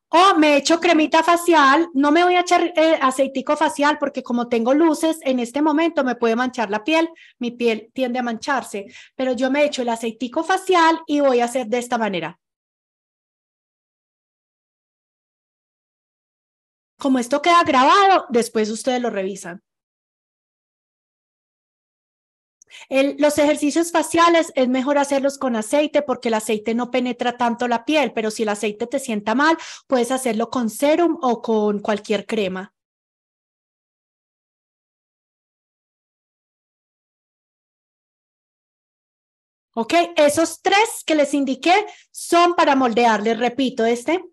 O me echo cremita facial, no me voy a echar eh, aceitico facial porque como tengo luces, en este momento me puede manchar la piel, mi piel tiende a mancharse, pero yo me echo el aceitico facial y voy a hacer de esta manera. Como esto queda grabado, después ustedes lo revisan los ejercicios faciales es mejor hacerlos con aceite porque el aceite no penetra tanto la piel, pero si el aceite te sienta mal, puedes hacerlo con serum o con cualquier crema. ¿Ok? Esos tres que les indiqué son para moldear. Les repito, este.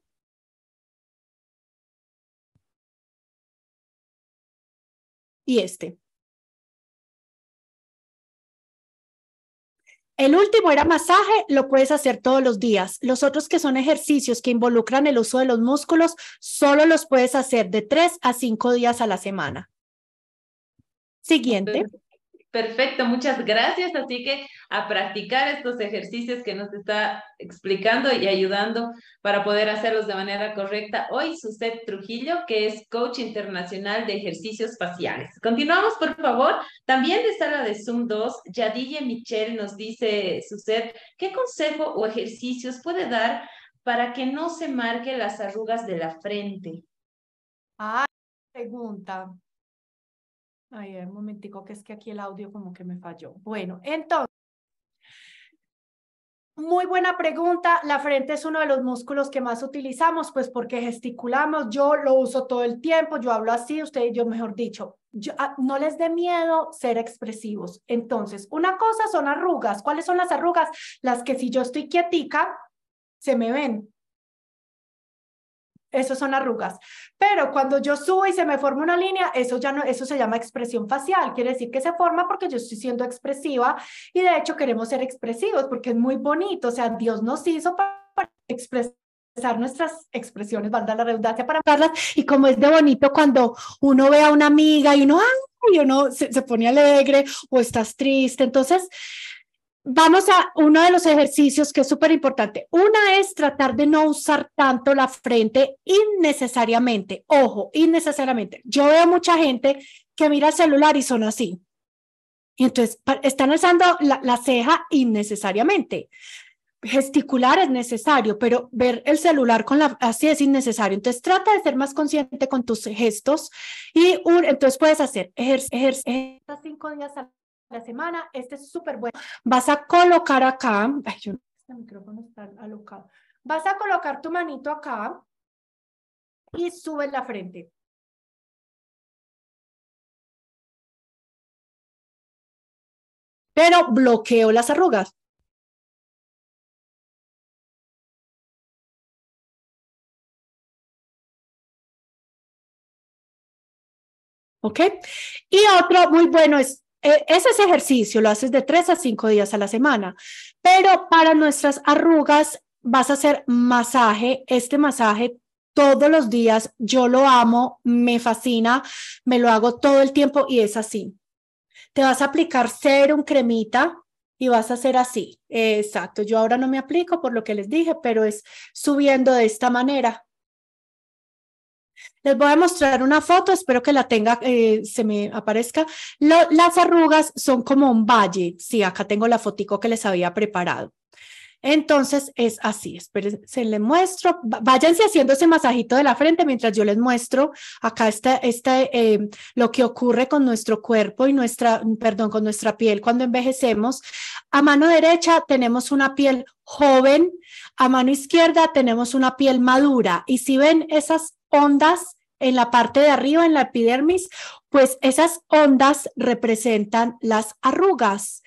Y este. El último era masaje, lo puedes hacer todos los días. Los otros que son ejercicios que involucran el uso de los músculos, solo los puedes hacer de tres a cinco días a la semana. Siguiente. Perfecto, muchas gracias. Así que a practicar estos ejercicios que nos está explicando y ayudando para poder hacerlos de manera correcta. Hoy, Suset Trujillo, que es coach internacional de ejercicios faciales. Continuamos, por favor. También de sala de Zoom 2, Yadille Michel nos dice, Suset, ¿qué consejo o ejercicios puede dar para que no se marquen las arrugas de la frente? Ah, pregunta. Ay, un momentico, que es que aquí el audio como que me falló. Bueno, entonces, muy buena pregunta. La frente es uno de los músculos que más utilizamos, pues porque gesticulamos. Yo lo uso todo el tiempo, yo hablo así, usted yo, mejor dicho. Ah, no les dé miedo ser expresivos. Entonces, una cosa son arrugas. ¿Cuáles son las arrugas? Las que si yo estoy quietica, se me ven. Eso son arrugas. Pero cuando yo subo y se me forma una línea, eso ya no, eso se llama expresión facial. Quiere decir que se forma porque yo estoy siendo expresiva y de hecho queremos ser expresivos porque es muy bonito. O sea, Dios nos hizo para, expresar nuestras expresiones, valga la redundancia para hablarlas, y como es de bonito cuando uno ve a una amiga y uno, y uno se, se pone alegre o estás triste. Entonces, Vamos a uno de los ejercicios que es súper importante. Una es tratar de no usar tanto la frente innecesariamente. Ojo, innecesariamente. Yo veo mucha gente que mira el celular y son así. Y entonces están alzando la, la ceja innecesariamente. Gesticular es necesario, pero ver el celular con la así es innecesario. Entonces trata de ser más consciente con tus gestos y un, entonces puedes hacer ejercicio cinco días la semana. Este es súper bueno. Vas a colocar acá, ay, yo, este micrófono está alocado. Vas a colocar tu manito acá y subes la frente. Pero bloqueo las arrugas. ¿Ok? Y otro muy bueno es ese ejercicio lo haces de tres a cinco días a la semana, pero para nuestras arrugas vas a hacer masaje. Este masaje todos los días, yo lo amo, me fascina, me lo hago todo el tiempo y es así. Te vas a aplicar serum, cremita y vas a hacer así. Exacto, yo ahora no me aplico por lo que les dije, pero es subiendo de esta manera. Les voy a mostrar una foto, espero que la tenga, eh, se me aparezca. las arrugas son como un valle. Sí, acá tengo la fotico que les había preparado. Entonces es así, se les muestro, váyanse haciendo ese masajito de la frente mientras yo les muestro acá está, está eh, lo que ocurre con nuestro cuerpo y nuestra, perdón, con nuestra piel cuando envejecemos. A mano derecha tenemos una piel joven, a mano izquierda tenemos una piel madura y si ven esas ondas en la parte de arriba, en la epidermis, pues esas ondas representan las arrugas.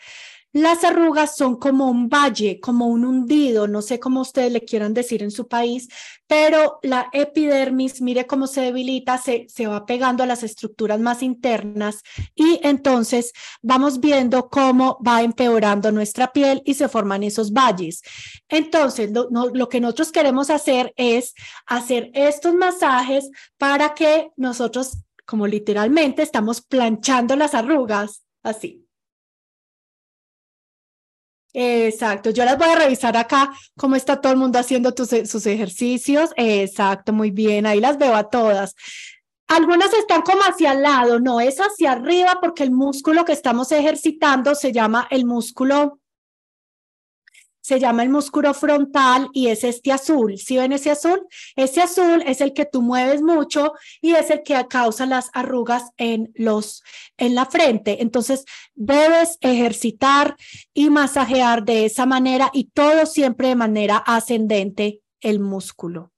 Las arrugas son como un valle, como un hundido, no sé cómo ustedes le quieran decir en su país, pero la epidermis, mire cómo se debilita, se, se va pegando a las estructuras más internas y entonces vamos viendo cómo va empeorando nuestra piel y se forman esos valles. Entonces, lo, lo que nosotros queremos hacer es hacer estos masajes para que nosotros, como literalmente, estamos planchando las arrugas, así. Exacto, yo las voy a revisar acá cómo está todo el mundo haciendo sus ejercicios. Exacto, muy bien, ahí las veo a todas. Algunas están como hacia el lado, no es hacia arriba porque el músculo que estamos ejercitando se llama el músculo se llama el músculo frontal y es este azul. ¿Sí ven ese azul? Ese azul es el que tú mueves mucho y es el que causa las arrugas en los en la frente. Entonces, debes ejercitar y masajear de esa manera y todo siempre de manera ascendente el músculo.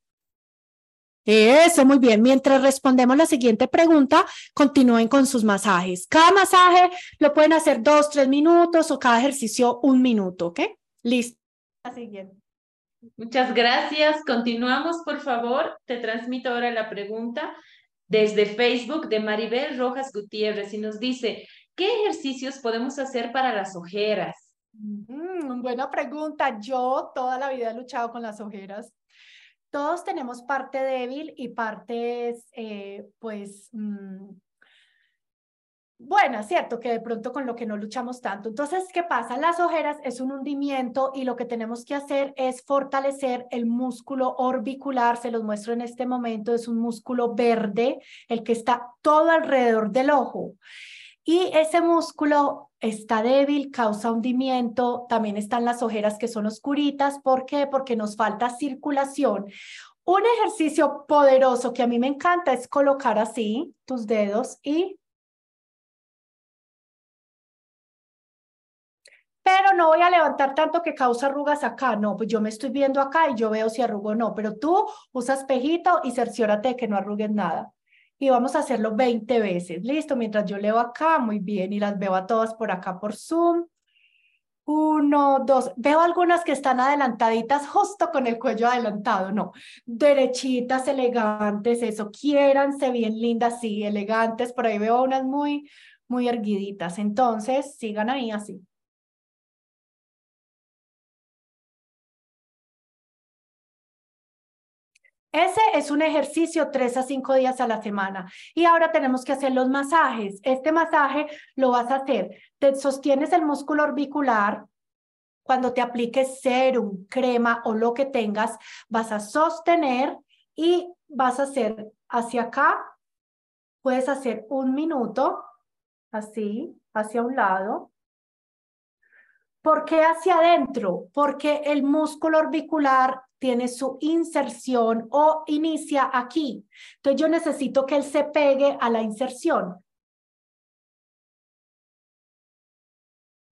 Eso, muy bien. Mientras respondemos la siguiente pregunta, continúen con sus masajes. Cada masaje lo pueden hacer dos, tres minutos o cada ejercicio un minuto, ¿ok? Listo siguiente. Muchas gracias. Continuamos, por favor. Te transmito ahora la pregunta desde Facebook de Maribel Rojas Gutiérrez y nos dice, ¿qué ejercicios podemos hacer para las ojeras? Mm, buena pregunta. Yo toda la vida he luchado con las ojeras. Todos tenemos parte débil y partes, eh, pues, mm, bueno, cierto que de pronto con lo que no luchamos tanto. Entonces, ¿qué pasa? Las ojeras es un hundimiento y lo que tenemos que hacer es fortalecer el músculo orbicular. Se los muestro en este momento. Es un músculo verde, el que está todo alrededor del ojo. Y ese músculo está débil, causa hundimiento. También están las ojeras que son oscuritas. ¿Por qué? Porque nos falta circulación. Un ejercicio poderoso que a mí me encanta es colocar así tus dedos y pero no voy a levantar tanto que causa arrugas acá. No, pues yo me estoy viendo acá y yo veo si arrugo o no, pero tú usa espejito y cerciórate de que no arrugues nada. Y vamos a hacerlo 20 veces. Listo, mientras yo leo acá, muy bien, y las veo a todas por acá por Zoom. Uno, dos. Veo algunas que están adelantaditas justo con el cuello adelantado, no. Derechitas, elegantes, eso. Quiéranse bien lindas, sí, elegantes. Por ahí veo unas muy, muy erguiditas. Entonces, sigan ahí así. Ese es un ejercicio tres a cinco días a la semana. Y ahora tenemos que hacer los masajes. Este masaje lo vas a hacer. Te sostienes el músculo orbicular. Cuando te apliques serum, crema o lo que tengas, vas a sostener y vas a hacer hacia acá. Puedes hacer un minuto, así, hacia un lado. ¿Por qué hacia adentro? Porque el músculo orbicular tiene su inserción o inicia aquí. Entonces yo necesito que él se pegue a la inserción.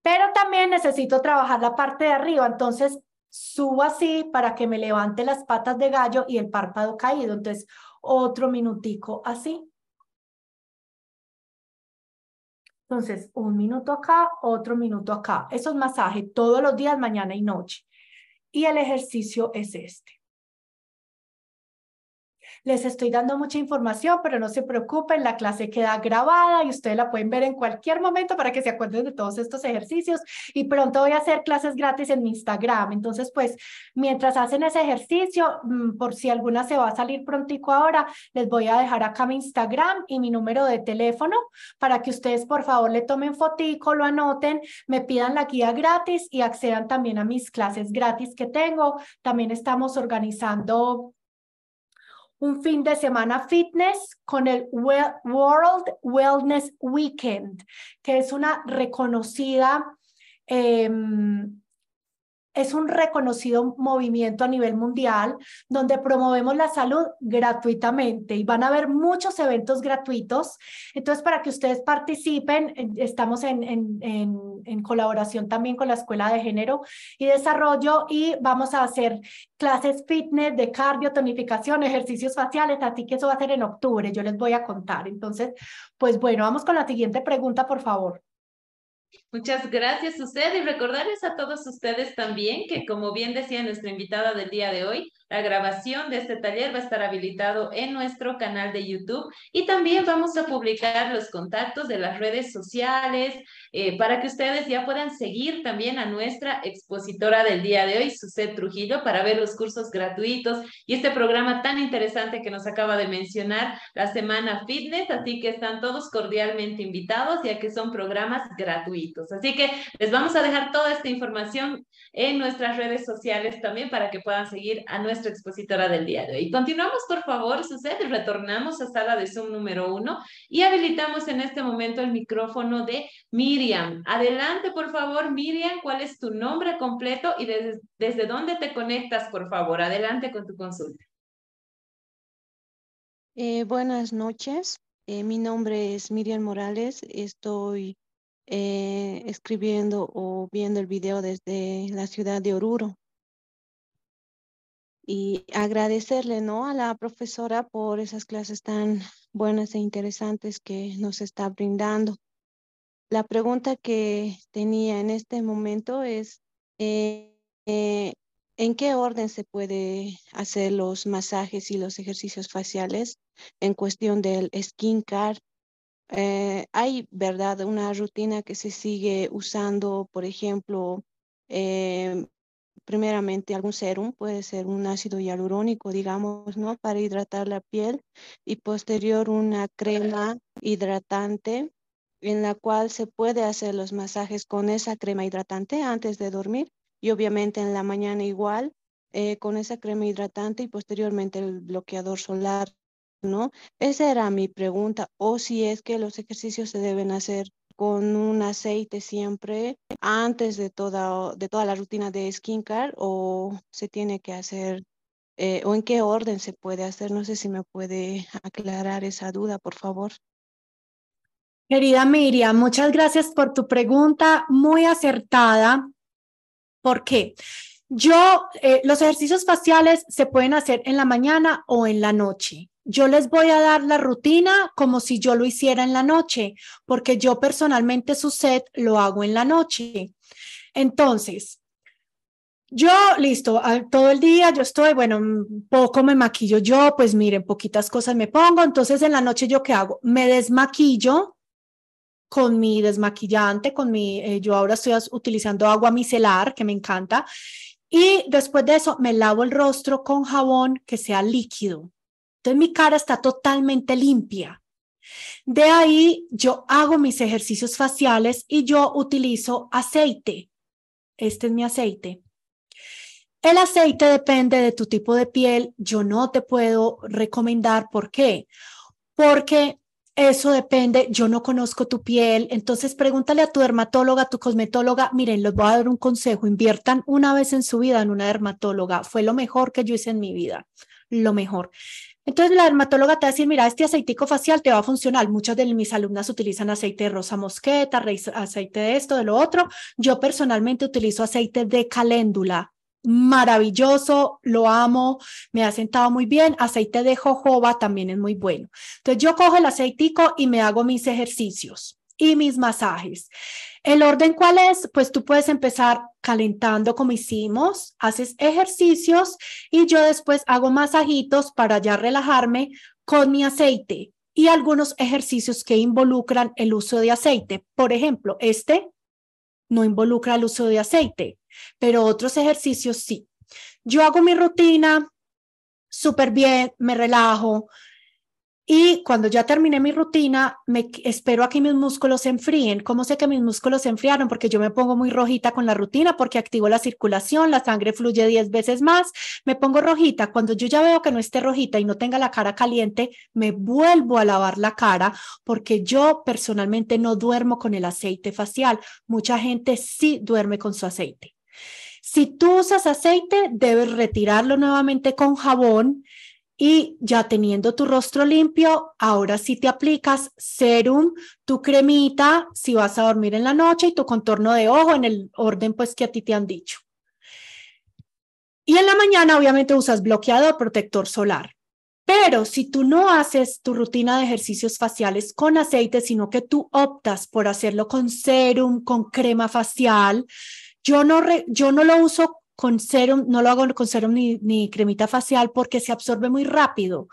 Pero también necesito trabajar la parte de arriba, entonces subo así para que me levante las patas de gallo y el párpado caído. Entonces, otro minutico así. Entonces, un minuto acá, otro minuto acá. Eso es masaje todos los días, mañana y noche y el ejercicio es este. Les estoy dando mucha información, pero no se preocupen, la clase queda grabada y ustedes la pueden ver en cualquier momento para que se acuerden de todos estos ejercicios. Y pronto voy a hacer clases gratis en mi Instagram. Entonces, pues, mientras hacen ese ejercicio, mm, por si alguna se va a salir prontico ahora, les voy a dejar acá mi Instagram y mi número de teléfono para que ustedes, por favor, le tomen fotico, lo anoten, me pidan la guía gratis y accedan también a mis clases gratis que tengo. También estamos organizando un fin de semana fitness con el World Wellness Weekend, que es una reconocida em, es un reconocido movimiento a nivel mundial donde promovemos la salud gratuitamente y van a haber muchos eventos gratuitos. Entonces, para que ustedes participen, estamos en, en, en, colaboración también con la Escuela de Género y Desarrollo y vamos a hacer clases fitness de cardio, tonificación, ejercicios faciales, así que eso va a ser en octubre, yo les voy a contar. Entonces, pues bueno, vamos con la siguiente pregunta, por favor. Muchas gracias usted y recordarles a todos ustedes también que, como bien decía nuestra invitada del día de hoy, la grabación de este taller va a estar habilitado en nuestro canal de YouTube y también vamos a publicar los contactos de las redes sociales eh, para que ustedes ya puedan seguir también a nuestra expositora del día de hoy, Suset Trujillo, para ver los cursos gratuitos y este programa tan interesante que nos acaba de mencionar, la Semana Fitness. Así que están todos cordialmente invitados ya que son programas gratuitos. Así que les vamos a dejar toda esta información en nuestras redes sociales también para que puedan seguir a nuestra expositora del día de hoy. Continuamos, por favor, sucede, retornamos a sala de Zoom número uno y habilitamos en este momento el micrófono de Miriam. Adelante, por favor, Miriam, ¿cuál es tu nombre completo y desde, desde dónde te conectas, por favor? Adelante con tu consulta. Eh, buenas noches, eh, mi nombre es Miriam Morales, estoy eh, escribiendo o viendo el video desde la ciudad de Oruro y agradecerle ¿no? a la profesora por esas clases tan buenas e interesantes que nos está brindando. La pregunta que tenía en este momento es, eh, eh, ¿en qué orden se puede hacer los masajes y los ejercicios faciales en cuestión del skin care? Eh, hay, ¿verdad?, una rutina que se sigue usando, por ejemplo, eh, primeramente algún serum, puede ser un ácido hialurónico, digamos, ¿no? Para hidratar la piel y posterior una crema hidratante en la cual se puede hacer los masajes con esa crema hidratante antes de dormir y obviamente en la mañana igual eh, con esa crema hidratante y posteriormente el bloqueador solar, ¿no? Esa era mi pregunta, o si es que los ejercicios se deben hacer con un aceite siempre antes de toda, de toda la rutina de skincare o se tiene que hacer eh, o en qué orden se puede hacer. No sé si me puede aclarar esa duda, por favor. Querida Miriam, muchas gracias por tu pregunta muy acertada. ¿Por qué? Yo, eh, los ejercicios faciales se pueden hacer en la mañana o en la noche yo les voy a dar la rutina como si yo lo hiciera en la noche, porque yo personalmente su set lo hago en la noche. Entonces, yo, listo, todo el día yo estoy, bueno, poco me maquillo yo, pues miren, poquitas cosas me pongo. Entonces, en la noche, ¿yo qué hago? Me desmaquillo con mi desmaquillante, con mi, eh, yo ahora estoy utilizando agua micelar, que me encanta. Y después de eso, me lavo el rostro con jabón que sea líquido. Entonces mi cara está totalmente limpia. De ahí yo hago mis ejercicios faciales y yo utilizo aceite. Este es mi aceite. El aceite depende de tu tipo de piel. Yo no te puedo recomendar por qué. Porque eso depende, yo no conozco tu piel, entonces pregúntale a tu dermatóloga, a tu cosmetóloga, miren, les voy a dar un consejo, inviertan una vez en su vida en una dermatóloga, fue lo mejor que yo hice en mi vida, lo mejor. Entonces la dermatóloga te va a decir, mira, este aceitico facial te va a funcionar. Muchas de mis alumnas utilizan aceite de rosa mosqueta, aceite de esto, de lo otro. Yo personalmente utilizo aceite de caléndula. Maravilloso, lo amo, me ha sentado muy bien. Aceite de jojoba también es muy bueno. Entonces yo cojo el aceitico y me hago mis ejercicios y mis masajes. ¿El orden cuál es? Pues tú puedes empezar calentando como hicimos, haces ejercicios y yo después hago masajitos para ya relajarme con mi aceite y algunos ejercicios que involucran el uso de aceite. Por ejemplo, este no involucra el uso de aceite, pero otros ejercicios sí. Yo hago mi rutina súper bien, me relajo, y cuando ya terminé mi rutina, me espero a que mis músculos se enfríen. ¿Cómo sé que mis músculos se enfriaron? Porque yo me pongo muy rojita con la rutina porque activo la circulación, la sangre fluye 10 veces más, me pongo rojita. Cuando yo ya veo que no esté rojita y no tenga la cara caliente, me vuelvo a lavar la cara porque yo personalmente no duermo con el aceite facial. Mucha gente sí duerme con su aceite. Si tú usas aceite, debes retirarlo nuevamente con jabón y ya teniendo tu rostro limpio, ahora sí te aplicas serum, tu cremita, si vas a dormir en la noche y tu contorno de ojo en el orden pues que a ti te han dicho. Y en la mañana obviamente usas bloqueador, protector solar. Pero si tú no haces tu rutina de ejercicios faciales con aceite, sino que tú optas por hacerlo con serum, con crema facial, yo no, yo no lo uso con serum, no lo hago con serum ni, cremita facial porque se absorbe muy rápido.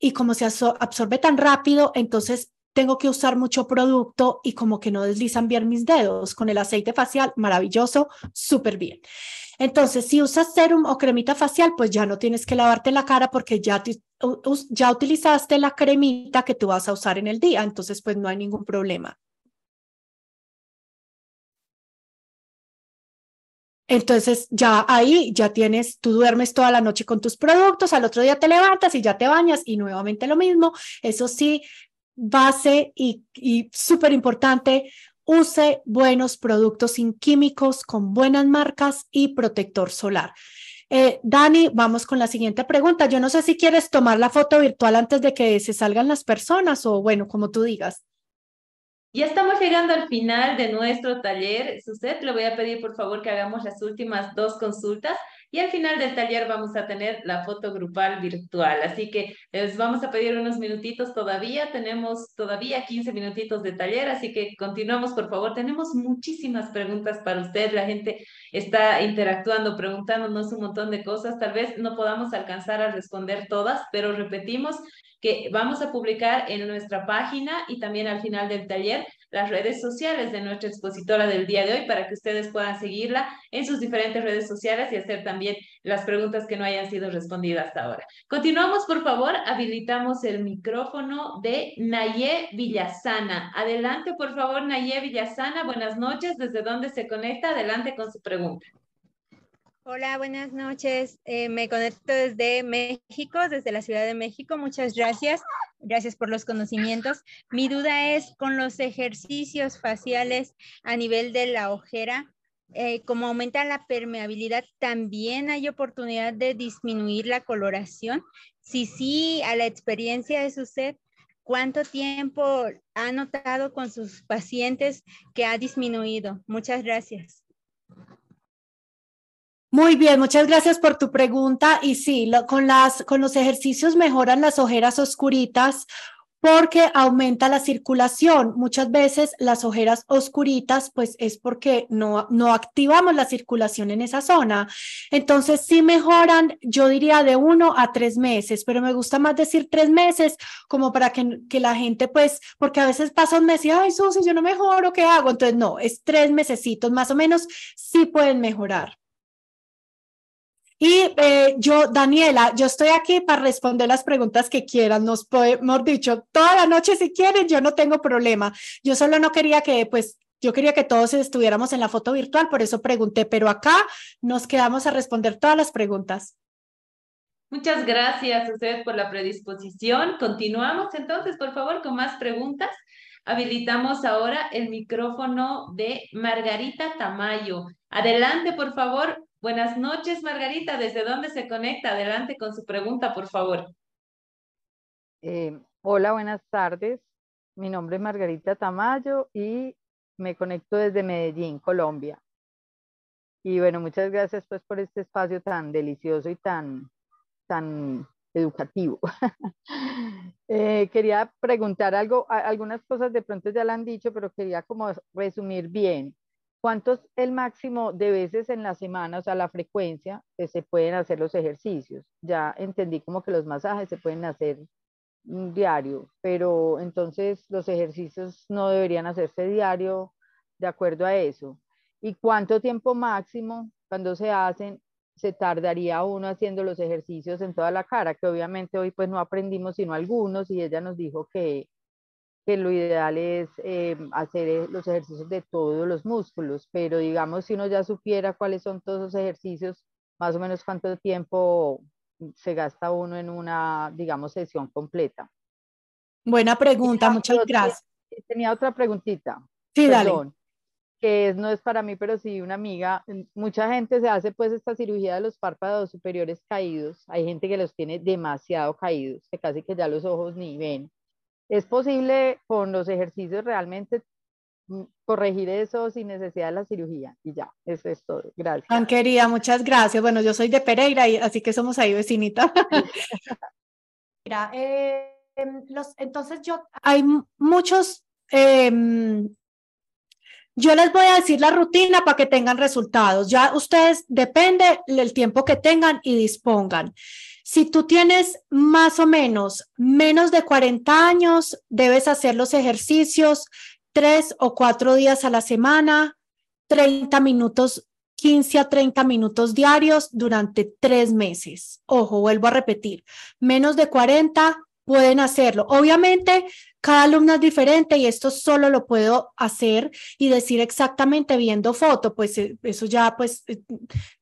Y como se absorbe tan rápido, entonces tengo que usar mucho producto y como que no deslizan bien mis dedos. Con el aceite facial, maravilloso, súper bien. Entonces, si usas serum o cremita facial, pues ya no tienes que lavarte la cara porque ya, ya utilizaste la cremita que tú vas a usar en el día. Entonces, pues no hay ningún problema. Entonces ya ahí ya tienes, tú duermes toda la noche con tus productos, al otro día te levantas y ya te bañas y nuevamente lo mismo. Eso sí, base y, y súper importante, use buenos productos sin químicos, con buenas marcas y protector solar. Eh, Dani, vamos con la siguiente pregunta. Yo no sé si quieres tomar la foto virtual antes de que se salgan las personas o bueno, como tú digas. Ya estamos llegando al final de nuestro taller. Suset, le voy a pedir por favor que hagamos las últimas dos consultas y al final del taller vamos a tener la foto grupal virtual. Así que les vamos a pedir unos minutitos todavía. Tenemos todavía 15 minutitos de taller, así que continuamos por favor. Tenemos muchísimas preguntas para usted. La gente está interactuando, preguntándonos un montón de cosas. Tal vez no podamos alcanzar a responder todas, pero repetimos que vamos a publicar en nuestra página y también al final del taller las redes sociales de nuestra expositora del día de hoy para que ustedes puedan seguirla en sus diferentes redes sociales y hacer también las preguntas que no hayan sido respondidas hasta ahora. Continuamos, por favor, habilitamos el micrófono de Naye Villasana. Adelante, por favor, Naye Villasana. Buenas noches. ¿Desde dónde se conecta? Adelante con su pregunta. Hola, buenas noches. Eh, me conecto desde México, desde la Ciudad de México. Muchas gracias. Gracias por los conocimientos. Mi duda es con los ejercicios faciales a nivel de la ojera, eh, como aumenta la permeabilidad, ¿también hay oportunidad de disminuir la coloración? Si sí, a la experiencia de su sed, ¿cuánto tiempo ha notado con sus pacientes que ha disminuido? Muchas gracias. Muy bien, muchas gracias por tu pregunta. Y sí, con, las, con los ejercicios mejoran las ojeras oscuritas porque aumenta la circulación. Muchas veces las ojeras oscuritas, pues es porque no, no activamos la circulación en esa zona. Entonces, sí mejoran, yo diría de uno a tres meses, pero me gusta más decir tres meses como para que, que la gente, pues, porque a veces pasa un mes y, ay, Susi, yo no mejoro, ¿qué hago? Entonces, no, es tres mesecitos más o menos, sí pueden mejorar. Y eh, yo, Daniela, yo estoy aquí para responder las preguntas que quieran. Nos hemos dicho toda la noche si quieren, yo no tengo problema. Yo solo no quería que, pues, yo quería que todos estuviéramos en la foto virtual, por eso pregunté, pero acá nos quedamos a responder todas las preguntas. Muchas gracias a ustedes por la predisposición. Continuamos entonces, por favor, con más preguntas. Habilitamos ahora el micrófono de Margarita Tamayo. Adelante, por favor, Buenas noches, Margarita. ¿Desde dónde se conecta? Adelante con su pregunta, por favor. Eh, hola, buenas tardes. Mi nombre es Margarita Tamayo y me conecto desde Medellín, Colombia. Y bueno, muchas gracias pues por este espacio tan delicioso y tan, tan educativo. Eh, quería preguntar algo, algunas cosas de pronto ya la han dicho, pero quería como resumir bien. ¿Cuántos el máximo de veces en la semana, o sea, la frecuencia que se pueden hacer los ejercicios? Ya entendí como que los masajes se pueden hacer diario, pero entonces los ejercicios no deberían hacerse diario de acuerdo a eso. ¿Y cuánto tiempo máximo cuando se hacen se tardaría uno haciendo los ejercicios en toda la cara? Que obviamente hoy pues no aprendimos sino algunos y ella nos dijo que que lo ideal es eh, hacer eh, los ejercicios de todos los músculos, pero digamos, si uno ya supiera cuáles son todos los ejercicios, más o menos cuánto tiempo se gasta uno en una, digamos, sesión completa. Buena pregunta, muchas gracias. Tenía otra preguntita. Sí, perdón, Que no es para mí, pero sí una amiga. Mucha gente se hace pues esta cirugía de los párpados superiores caídos. Hay gente que los tiene demasiado caídos, que casi que ya los ojos ni ven es posible con los ejercicios realmente mm, corregir eso sin necesidad de la cirugía y ya, eso es todo. Gracias. Tan querida, muchas gracias. Bueno, yo soy de Pereira, y, así que somos ahí vecinita. Mira, eh, los, entonces yo, hay muchos, em, yo les voy a decir la rutina para que tengan resultados. Ya ustedes, depende del tiempo que tengan y dispongan. Si tú tienes más o menos menos de 40 años, debes hacer los ejercicios tres o cuatro días a la semana, 30 minutos, 15 a 30 minutos diarios durante tres meses. Ojo, vuelvo a repetir, menos de 40 pueden hacerlo. Obviamente, cada alumno es diferente y esto solo lo puedo hacer y decir exactamente viendo foto, pues eh, eso ya, pues, eh,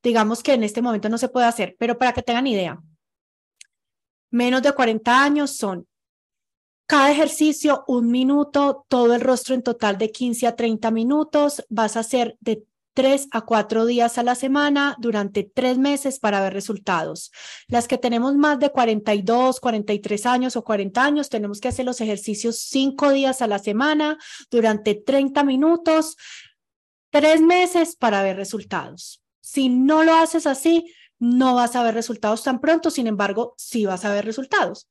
digamos que en este momento no se puede hacer, pero para que tengan idea menos de 40 años son cada ejercicio un minuto, todo el rostro en total de 15 a 30 minutos. Vas a hacer de 3 a 4 días a la semana durante tres meses para ver resultados. Las que tenemos más de 42, 43 años o 40 años, tenemos que hacer los ejercicios 5 días a la semana durante 30 minutos, tres meses para ver resultados. Si no lo haces así, no vas a ver resultados tan pronto, sin embargo, sí vas a ver resultados.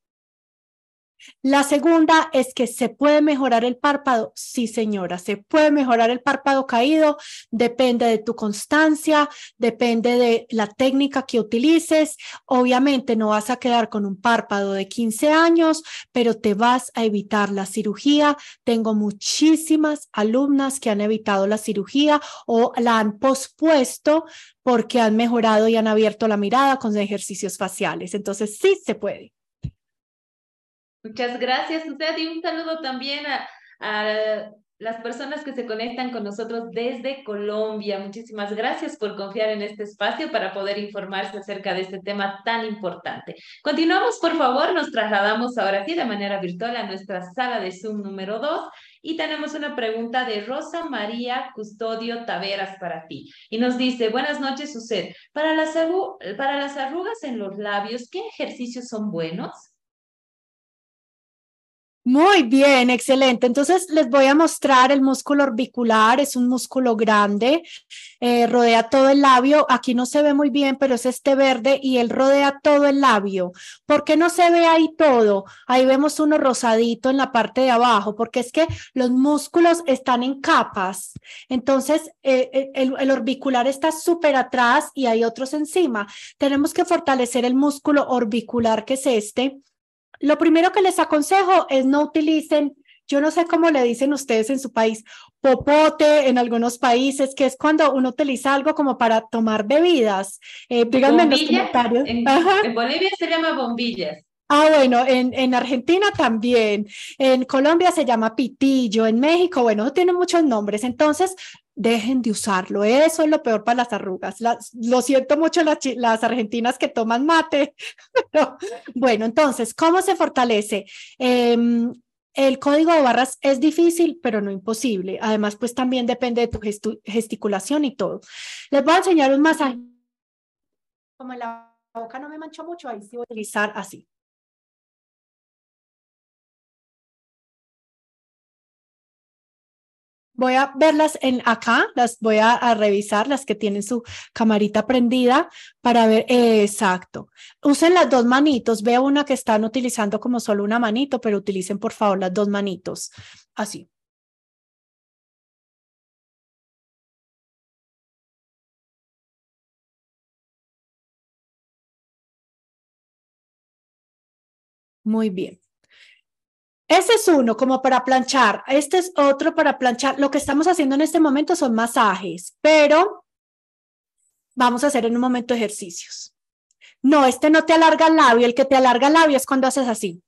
La segunda es que se puede mejorar el párpado. Sí, señora, se puede mejorar el párpado caído. Depende de tu constancia, depende de la técnica que utilices. Obviamente no vas a quedar con un párpado de 15 años, pero te vas a evitar la cirugía. Tengo muchísimas alumnas que han evitado la cirugía o la han pospuesto porque han mejorado y han abierto la mirada con ejercicios faciales. Entonces, sí se puede. Muchas gracias, usted y un saludo también a, a, las personas que se conectan con nosotros desde Colombia. Muchísimas gracias por confiar en este espacio para poder informarse acerca de este tema tan importante. Continuamos, por favor, nos trasladamos ahora sí de manera virtual a nuestra sala de Zoom número 2 y tenemos una pregunta de Rosa María Custodio Taveras para ti. Y nos dice, buenas noches, Suset. Para las, para las arrugas en los labios, ¿qué ejercicios son buenos? Muy bien, excelente. Entonces les voy a mostrar el músculo orbicular. Es un músculo grande, eh, rodea todo el labio. Aquí no se ve muy bien, pero es este verde y él rodea todo el labio. ¿Por qué no se ve ahí todo? Ahí vemos uno rosadito en la parte de abajo, porque es que los músculos están en capas. Entonces eh, eh el, el orbicular está súper atrás y hay otros encima. Tenemos que fortalecer el músculo orbicular, que es este lo primero que les aconsejo es no utilicen, yo no sé cómo le dicen ustedes en su país, popote en algunos países, que es cuando uno utiliza algo como para tomar bebidas. Eh, díganme en los comentarios. En, Bolivia se llama bombillas. Ah, bueno, en, en Argentina también, en Colombia se llama pitillo, en México, bueno, tiene muchos nombres. Entonces, dejen de usarlo. Eso es lo peor para las arrugas. lo siento mucho las, las argentinas que toman mate. bueno, entonces, ¿cómo se fortalece? Em, el código de barras es difícil, pero no imposible. Además, pues también depende de tu gesticulación y todo. Les voy a enseñar un masaje. Como en la boca no me mancho mucho, ahí sí voy a utilizar así. Voy a verlas en acá, las voy a, revisar, las que tienen su camarita prendida para ver, exacto. Usen las dos manitos, veo una que están utilizando como solo una manito, pero utilicen por favor las dos manitos, así. Muy bien. Ese es uno como para planchar. Este es otro para planchar. Lo que estamos haciendo en este momento son masajes, pero vamos a hacer en un momento ejercicios. No, este no te alarga el labio. El que te alarga el labio es cuando haces así.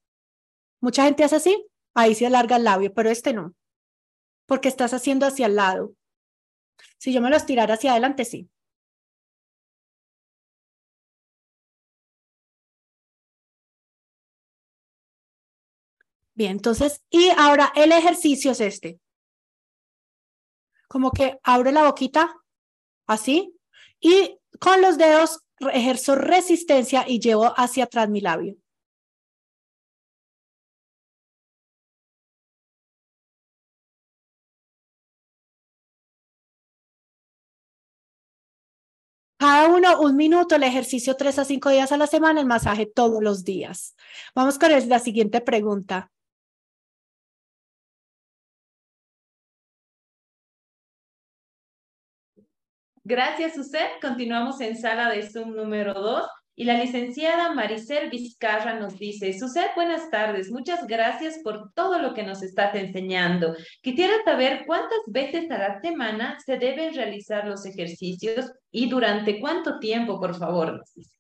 Mucha gente hace así. Ahí se alarga el labio, pero este no. Porque estás haciendo hacia el lado. Si yo me lo estirara hacia adelante, sí. Bien, entonces, y ahora el ejercicio es este. Como que abro la boquita, así, y con los dedos ejerzo resistencia y llevo hacia atrás mi labio. Cada uno un minuto, el ejercicio tres a cinco días a la semana, el masaje todos los días. Vamos con la siguiente pregunta. Gracias, usted. Continuamos en sala de Zoom número 2. Y la licenciada Maricel Vizcarra nos dice, Suset, buenas tardes, muchas gracias por todo lo que nos estás enseñando. Quisiera saber cuántas veces a la semana se deben realizar los ejercicios y durante cuánto tiempo, por favor, dice.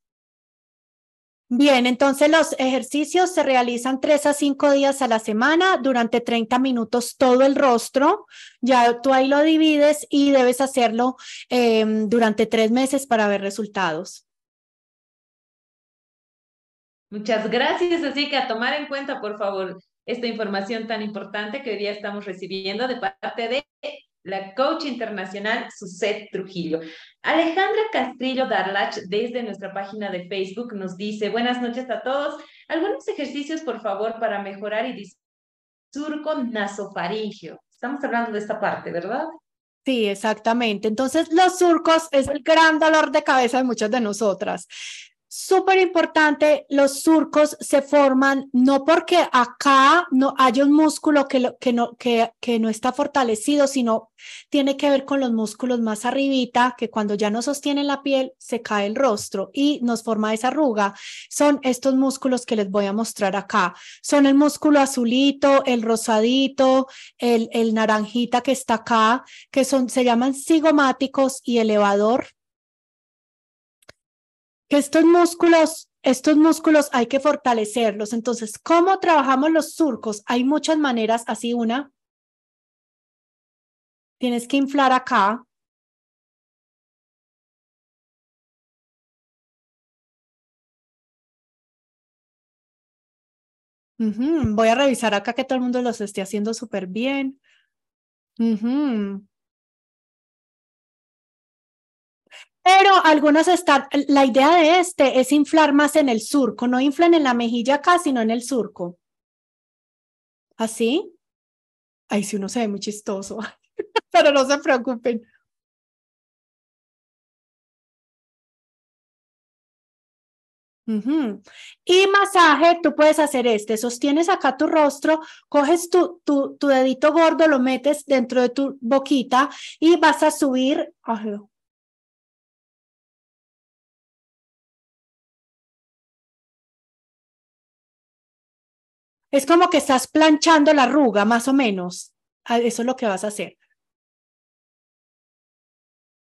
Bien, entonces los ejercicios se realizan tres a cinco días a la semana durante 30 minutos todo el rostro. Ya tú ahí lo divides y debes hacerlo em, durante tres meses para ver resultados. Muchas gracias, así que a tomar en cuenta, por favor, esta información tan importante que hoy día estamos recibiendo de parte de la coach internacional Suset Trujillo. Alejandra Castrillo Darlach, desde nuestra página de Facebook, nos dice, buenas noches a todos. Algunos ejercicios, por favor, para mejorar y surco nasofaringio. Estamos hablando de esta parte, ¿verdad? Sí, exactamente. Entonces, los surcos es el gran dolor de cabeza de muchas de nosotras. Súper importante, los surcos se forman no porque acá no haya un músculo que, que, no, que, que no está fortalecido, sino tiene que ver con los músculos más arribita, que cuando ya no sostienen la piel, se cae el rostro y nos forma esa arruga. Son estos músculos que les voy a mostrar acá. Son el músculo azulito, el rosadito, el, el naranjita que está acá, que son, se llaman cigomáticos y elevador que estos músculos, estos músculos hay que fortalecerlos. Entonces, ¿cómo trabajamos los surcos? Hay muchas maneras, así una. Tienes que inflar acá. Voy a revisar acá que todo el mundo los esté haciendo súper bien. Pero algunos están, la idea de este es inflar más en el surco, no inflen en la mejilla acá, sino en el surco. ¿Así? Ay, si uno se ve muy chistoso, pero no se preocupen. Y masaje, tú puedes hacer este, sostienes acá tu rostro, coges tu, tu, tu dedito gordo, lo metes dentro de tu boquita y vas a subir, Es como que estás planchando la arruga, más o menos. Ah, eso es lo que vas a hacer.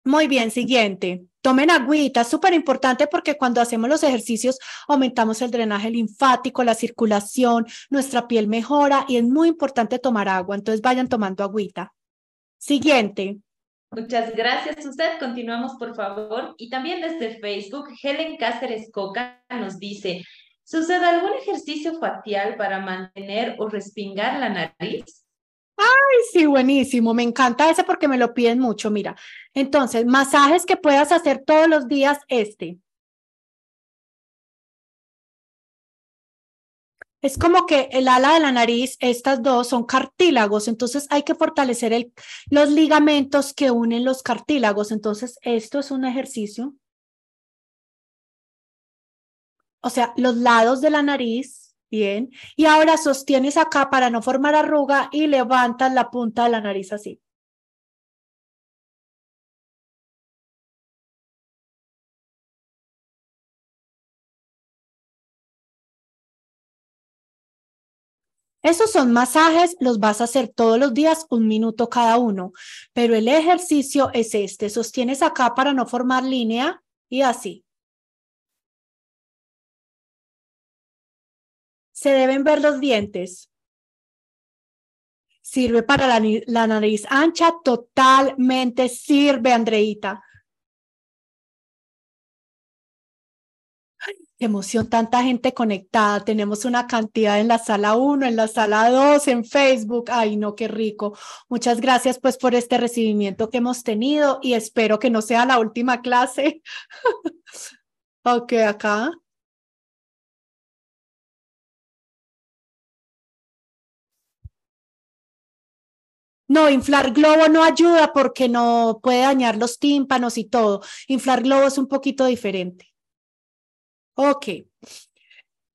Muy bien, siguiente. Tomen agüita, súper importante porque cuando hacemos los ejercicios aumentamos el drenaje linfático, la circulación, nuestra piel mejora y es muy importante tomar agua. Entonces vayan tomando agüita. Siguiente. Muchas gracias, usted. Continuamos, por favor. Y también desde Facebook, Helen Cáceres Coca nos dice, ¿Sucede algún ejercicio facial para mantener o respingar la nariz? Ay, sí, buenísimo. Me encanta ese porque me lo piden mucho. Mira, entonces, masajes que puedas hacer todos los días, este. Es como que el ala de la nariz, estas dos son cartílagos, entonces hay que fortalecer el, los ligamentos que unen los cartílagos. Entonces, esto es un ejercicio o sea, los lados de la nariz, bien, y ahora sostienes acá para no formar arruga y levantas la punta de la nariz así. Esos son masajes, los vas a hacer todos los días, un minuto cada uno, pero el ejercicio es este, sostienes acá para no formar línea y así. Se deben ver los dientes. Sirve para la, nariz ancha, totalmente sirve, Andreita. qué emoción, tanta gente conectada. Tenemos una cantidad en la sala 1, en la sala 2, en Facebook. Ay, no, qué rico. Muchas gracias pues por este recibimiento que hemos tenido y espero que no sea la última clase. ok, acá. No, inflar globo no ayuda porque no puede dañar los tímpanos y todo. Inflar globo es un poquito diferente. Ok.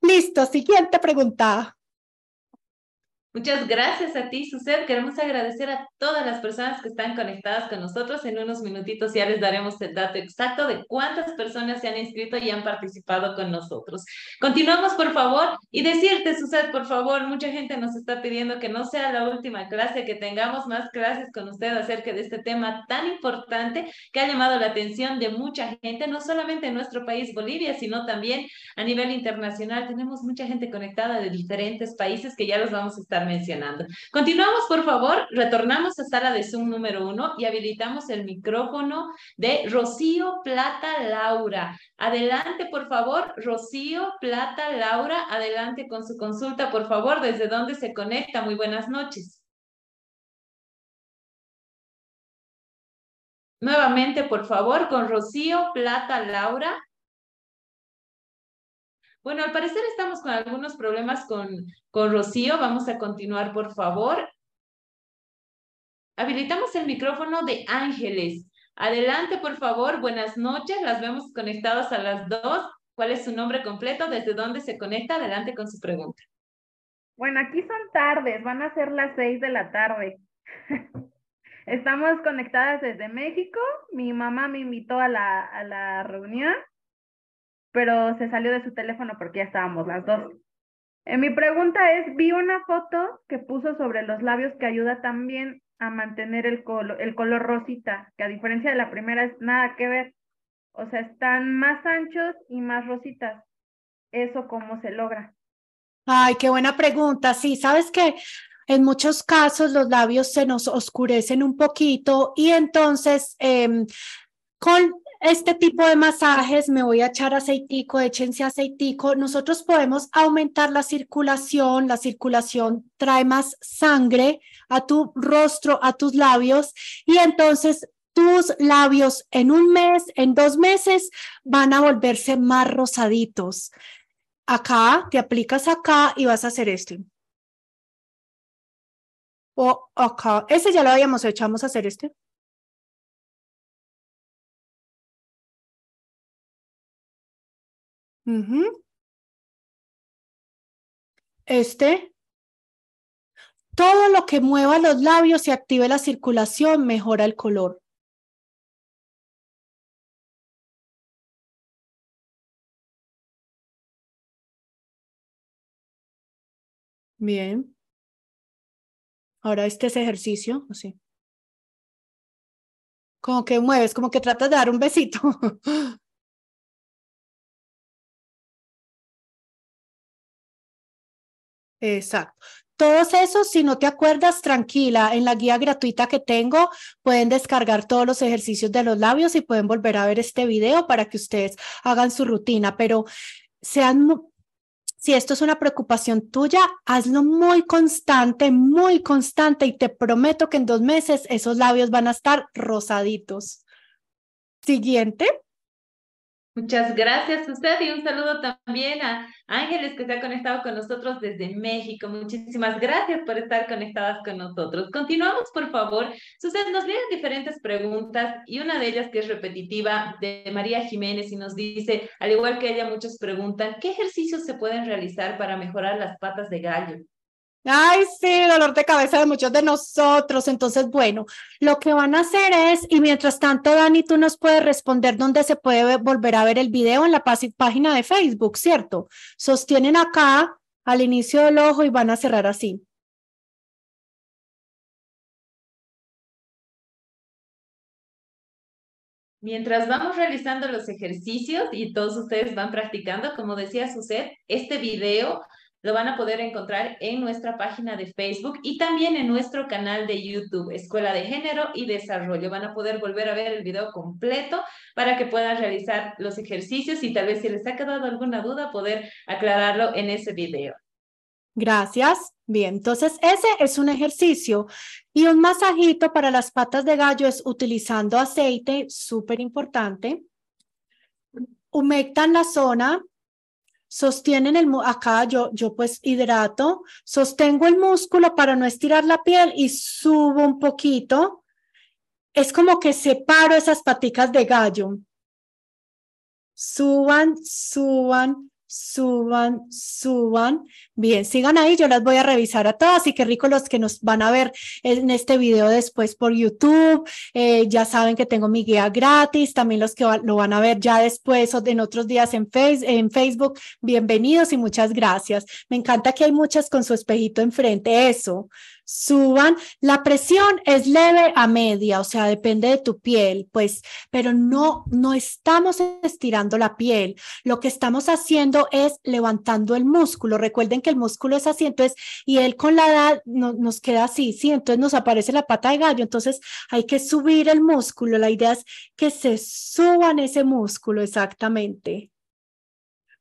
Listo, siguiente pregunta. Muchas gracias a ti, Suset. Queremos agradecer a todas las personas que están conectadas con nosotros. En unos minutitos ya les daremos el dato exacto de cuántas personas se han inscrito y han participado con nosotros. Continuamos, por favor, y decirte, Suset, por favor, mucha gente nos está pidiendo que no sea la última clase, que tengamos más clases con usted acerca de este tema tan importante que ha llamado la atención de mucha gente, no solamente en nuestro país, Bolivia, sino también a nivel internacional. Tenemos mucha gente conectada de diferentes países que ya los vamos a estar mencionando. Continuamos, por favor, retornamos a sala de Zoom número uno y habilitamos el micrófono de Rocío Plata Laura. Adelante, por favor, Rocío Plata Laura, adelante con su consulta, por favor, desde dónde se conecta. Muy buenas noches. Nuevamente, por favor, con Rocío Plata Laura. Bueno, al parecer estamos con algunos problemas con, con Rocío. Vamos a continuar, por favor. Habilitamos el micrófono de Ángeles. Adelante, por favor. Buenas noches. Las vemos conectadas a las dos. cuál es su nombre completo, desde dónde se conecta. Adelante con su pregunta. Bueno, aquí son tardes, van a ser las seis de la tarde. Estamos conectadas desde México. Mi mamá me invitó a la, a la reunión, pero se salió de su teléfono porque ya estábamos las dos. Eh, mi pregunta es, vi una foto que puso sobre los labios que ayuda también a mantener el, el color rosita, que a diferencia de la primera es nada que ver. O sea, están más anchos y más rositas. ¿Eso cómo se logra? Ay, qué buena pregunta. Sí, sabes que en muchos casos los labios se nos oscurecen un poquito y entonces em, con este tipo de masajes me voy a echar aceitico, échense aceitico, nosotros podemos aumentar la circulación, la circulación trae más sangre a tu rostro, a tus labios y entonces tus labios en un mes, en dos meses van a volverse más rosaditos. Acá, te aplicas acá y vas a hacer esto. O acá, ese ya lo habíamos hecho, vamos a hacer este. Este. Todo lo que mueva los labios y active la circulación mejora el color. Bien. Ahora este es ejercicio, así. Como que mueves, como que tratas de dar un besito. Exacto. Todos esos, si no te acuerdas, tranquila, en la guía gratuita que tengo pueden descargar todos los ejercicios de los labios y pueden volver a ver este video para que ustedes hagan su rutina, pero sean si esto es una preocupación tuya, hazlo muy constante, muy constante y te prometo que en dos meses esos labios van a estar rosaditos. Siguiente. Muchas gracias usted y un saludo también a Ángeles que se ha conectado con nosotros desde México. Muchísimas gracias por estar conectadas con nosotros. Continuamos, por favor. Usted nos vienen diferentes preguntas y una de ellas que es repetitiva de María Jiménez y nos dice, al igual que ella, muchos preguntan, ¿qué ejercicios se pueden realizar para mejorar las patas de gallo? Ay, sí, dolor de cabeza de muchos de nosotros. Entonces, bueno, lo que van a hacer es, y mientras tanto, Dani, tú nos puedes responder dónde se puede volver a ver el video en la página de Facebook, ¿cierto? Sostienen acá al inicio del ojo y van a cerrar así. Mientras vamos realizando los ejercicios y todos ustedes van practicando, como decía Suset, este video lo van a poder encontrar en nuestra página de Facebook y también en nuestro canal de YouTube, Escuela de Género y Desarrollo. Van a poder volver a ver el video completo para que puedan realizar los ejercicios y tal vez si les ha quedado alguna duda, poder aclararlo en ese video. Gracias. Bien, entonces ese es un ejercicio y un masajito para las patas de gallo es utilizando aceite, súper importante. Humectan la zona sostienen el, acá yo, yo pues hidrato, sostengo el músculo para no estirar la piel y subo un poquito. Es como que separo esas paticas de gallo. Suban, suban, suban, suban. Bien, sigan ahí, yo las voy a revisar a todas y qué rico los que nos van a ver en este video después por YouTube. Eh, ya saben que tengo mi guía gratis, también los que lo van a ver ya después o en otros días en, face, en Facebook. Bienvenidos y muchas gracias. Me encanta que hay muchas con su espejito enfrente. Eso, suban. La presión es leve a media, o sea, depende de tu piel, pues, pero no, no estamos estirando la piel. Lo que estamos haciendo es levantando el músculo. Recuerden que el músculo es así, entonces, y él con la edad no, nos queda así, sí, entonces nos aparece la pata de gallo, entonces hay que subir el músculo. La idea es que se suban ese músculo exactamente.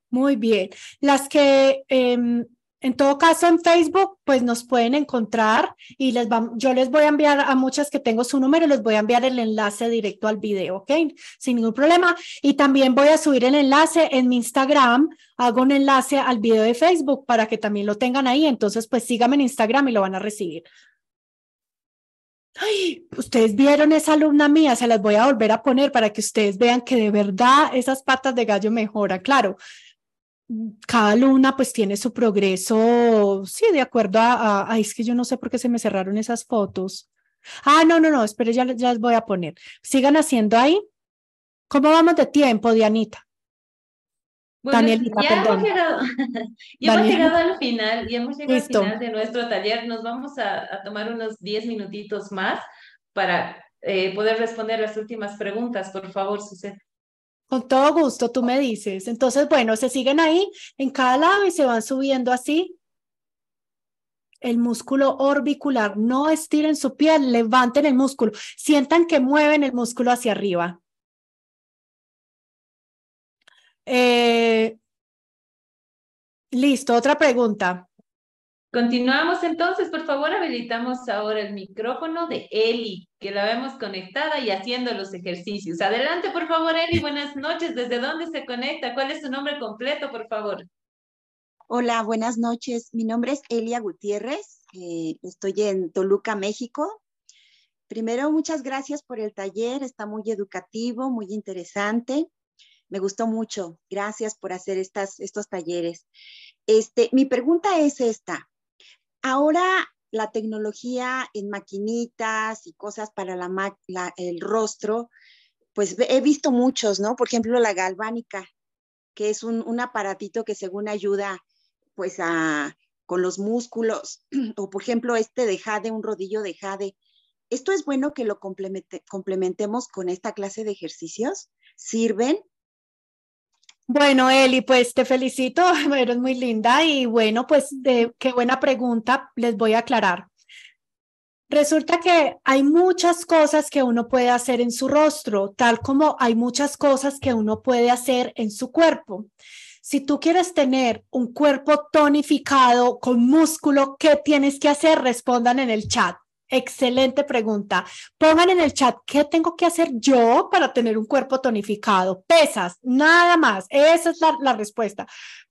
Muy bien. Las que eh, en todo caso, en Facebook, pues nos pueden encontrar y les yo les voy a enviar a muchas que tengo su número, les voy a enviar el enlace directo al video, ¿ok? Sin ningún problema. Y también voy a subir el enlace en mi Instagram, hago un enlace al video de Facebook para que también lo tengan ahí. Entonces, pues síganme en Instagram y lo van a recibir. Ay, ustedes vieron esa alumna mía, se las voy a volver a poner para que ustedes vean que de verdad esas patas de gallo mejoran. Claro, cada alumna pues tiene su progreso, sí, de acuerdo a, a, es que yo no sé por qué se me cerraron esas fotos. Ah, no, no, no, espere, ya, ya las voy a poner. Sigan haciendo ahí. ¿Cómo vamos de tiempo, Dianita? Bueno, ya hemos llegado, ya hemos llegado al final, ya hemos llegado al final de nuestro taller. Nos vamos a, a tomar unos 10 minutitos más para eh, poder responder las últimas preguntas. Por favor, Susana. Con todo gusto, tú me dices. Entonces, bueno, se siguen ahí en cada lado y se van subiendo así. El músculo orbicular. No estiren su piel, levanten el músculo. Sientan que mueven el músculo hacia arriba. Eh, listo, otra pregunta. Continuamos entonces, por favor, habilitamos ahora el micrófono de Eli, que la vemos conectada y haciendo los ejercicios. Adelante, por favor, Eli, buenas noches. ¿Desde dónde se conecta? ¿Cuál es su nombre completo, por favor? Hola, buenas noches. Mi nombre es Elia Gutiérrez. Eh, estoy en Toluca, México. Primero, muchas gracias por el taller. Está muy educativo, muy interesante. Me gustó mucho. Gracias por hacer estas, estos talleres. Este, mi pregunta es esta. Ahora la tecnología en maquinitas y cosas para la, el rostro, pues he visto muchos, ¿no? Por ejemplo, la galvánica, que es un, aparatito que según ayuda pues a, con los músculos, o por ejemplo este de jade, un rodillo de jade. ¿Esto es bueno que lo complementemos con esta clase de ejercicios? ¿Sirven? Bueno, Eli, pues te felicito, eres muy linda y bueno, pues de, qué buena pregunta, les voy a aclarar. Resulta que hay muchas cosas que uno puede hacer en su rostro, tal como hay muchas cosas que uno puede hacer en su cuerpo. Si tú quieres tener un cuerpo tonificado con músculo, ¿qué tienes que hacer? Respondan en el chat. Excelente pregunta. Pongan en el chat qué tengo que hacer yo para tener un cuerpo tonificado. Pesas, nada más. Esa es la, respuesta.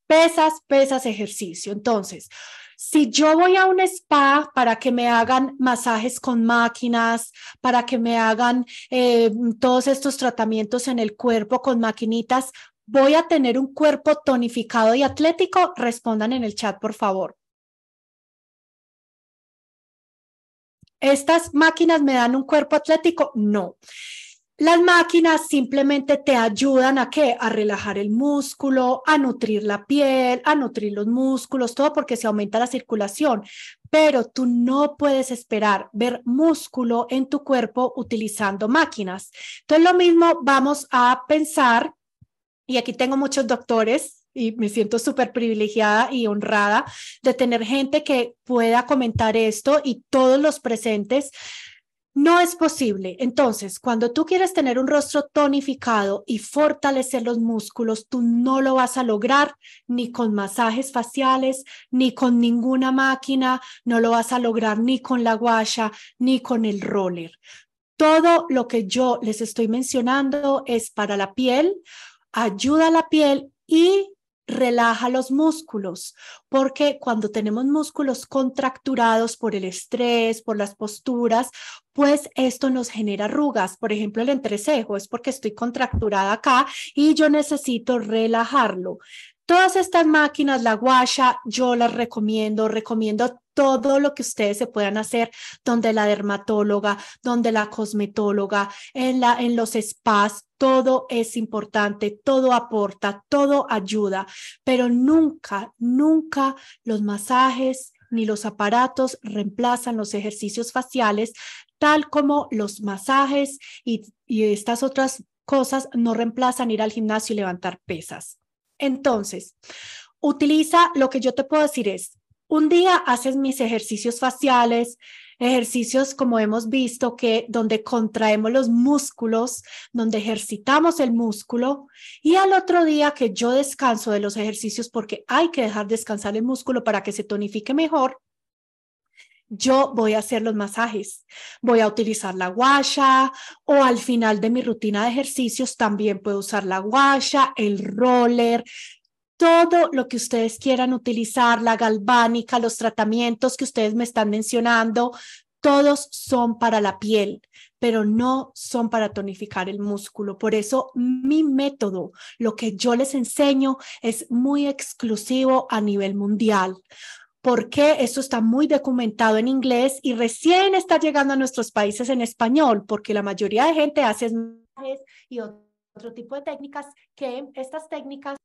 Pesas, pesas, ejercicio. Entonces, si yo voy a un spa para que me hagan masajes con máquinas, para que me hagan eh, todos estos tratamientos en el cuerpo con maquinitas, ¿voy a tener un cuerpo tonificado y atlético? Respondan en el chat, por favor. ¿Estas máquinas me dan un cuerpo atlético? No. Las máquinas simplemente te ayudan a qué? A relajar el músculo, a nutrir la piel, a nutrir los músculos, todo porque se aumenta la circulación. Pero tú no puedes esperar ver músculo en tu cuerpo utilizando máquinas. Entonces, lo mismo vamos a pensar, y aquí tengo muchos doctores y me siento súper privilegiada y honrada de tener gente que pueda comentar esto y todos los presentes. No es posible. Entonces, cuando tú quieres tener un rostro tonificado y fortalecer los músculos, tú no lo vas a lograr ni con masajes faciales, ni con ninguna máquina, no lo vas a lograr ni con la guasha, ni con el roller. Todo lo que yo les estoy mencionando es para la piel, ayuda a la piel y relaja los músculos, porque cuando tenemos músculos contracturados por el estrés, por las posturas, pues esto nos genera arrugas. Por ejemplo, el entrecejo es porque estoy contracturada acá y yo necesito relajarlo. Todas estas máquinas, la guasha, yo las recomiendo, recomiendo todo lo que ustedes se puedan hacer, donde la dermatóloga, donde la cosmetóloga, en, los spas, todo es importante, todo aporta, todo ayuda, pero nunca, nunca los masajes ni los aparatos reemplazan los ejercicios faciales, tal como los masajes y estas otras cosas no reemplazan ir al gimnasio y levantar pesas. Entonces, utiliza lo que yo te puedo decir es, un día haces mis ejercicios faciales, ejercicios como hemos visto que donde contraemos los músculos, donde ejercitamos el músculo y al otro día que yo descanso de los ejercicios porque hay que dejar descansar el músculo para que se tonifique mejor. Yo voy a hacer los masajes, voy a utilizar la guasha o al final de mi rutina de ejercicios también puedo usar la guasha, el roller, todo lo que ustedes quieran utilizar, la galvánica, los tratamientos que ustedes me están mencionando, todos son para la piel, pero no son para tonificar el músculo. Por eso mi método, lo que yo les enseño, es muy exclusivo a nivel mundial porque esto está muy documentado en inglés y recién está llegando a nuestros países en español, porque la mayoría de gente hace y otro tipo de técnicas que estas técnicas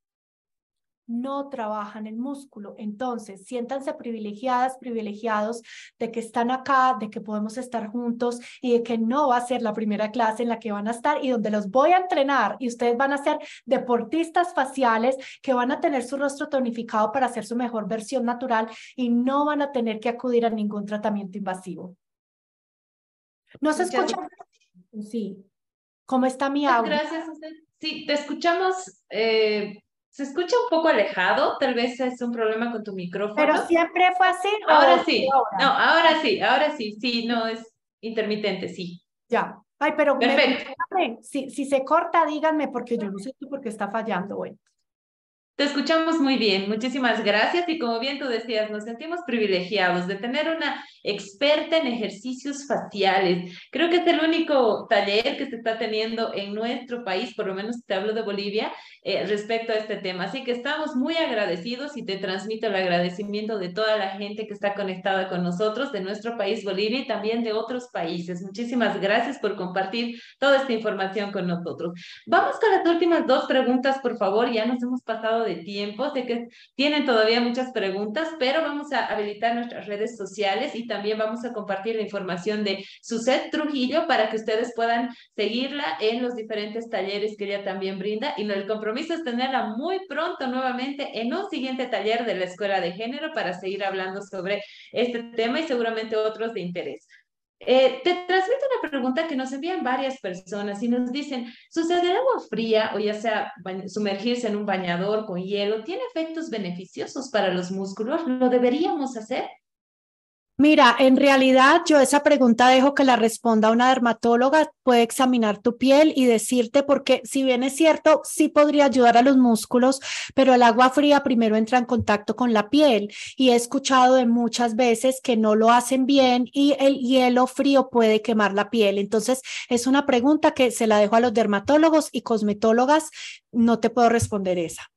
no trabajan el músculo. Entonces, siéntanse privilegiadas, privilegiados de que están acá, de que podemos estar juntos y de que no va a ser la primera clase en la que van a estar y donde los voy a entrenar y ustedes van a ser deportistas faciales que van a tener su rostro tonificado para hacer su mejor versión natural y no van a tener que acudir a ningún tratamiento invasivo. ¿No se escucha? Sí. ¿Cómo está mi audio? Gracias. Sí, te escuchamos. Eh se escucha un poco alejado, tal vez es un problema con tu micrófono. Pero siempre fue así. Ahora sí, no, ahora sí, ahora sí, sí, no es intermitente, sí. Ya. Ay, pero Perfecto. si, si se corta, díganme porque yo no sé tú por qué está fallando. Bueno. Te escuchamos muy bien, muchísimas gracias y como bien tú decías, nos sentimos privilegiados de tener una experta en ejercicios faciales. Creo que es el único taller que se está teniendo en nuestro país, por lo menos te hablo de Bolivia, eh, respecto a este tema. Así que estamos muy agradecidos y te transmito el agradecimiento de toda la gente que está conectada con nosotros, de nuestro país Bolivia y también de otros países. Muchísimas gracias por compartir toda esta información con nosotros. Vamos con las últimas dos preguntas, por favor. Ya nos hemos pasado de tiempo. Sé que tienen todavía muchas preguntas, pero vamos a habilitar nuestras redes sociales y también vamos a compartir la información de Suset Trujillo para que ustedes puedan seguirla en los diferentes talleres que ella también brinda y el compromiso es tenerla muy pronto nuevamente en un siguiente taller de la Escuela de Género para seguir hablando sobre este tema y seguramente otros de interés. Eh, te transmito una pregunta que nos envían varias personas y nos dicen, ¿suceder agua fría o ya sea sumergirse en un bañador con hielo tiene efectos beneficiosos para los músculos? ¿Lo deberíamos hacer? Mira, en realidad yo esa pregunta dejo que la responda una dermatóloga, puede examinar tu piel y decirte porque si bien es cierto, sí podría ayudar a los músculos, pero el agua fría primero entra en contacto con la piel y he escuchado de muchas veces que no lo hacen bien y el hielo frío puede quemar la piel. Entonces, es una pregunta que se la dejo a los dermatólogos y cosmetólogas, no te puedo responder esa.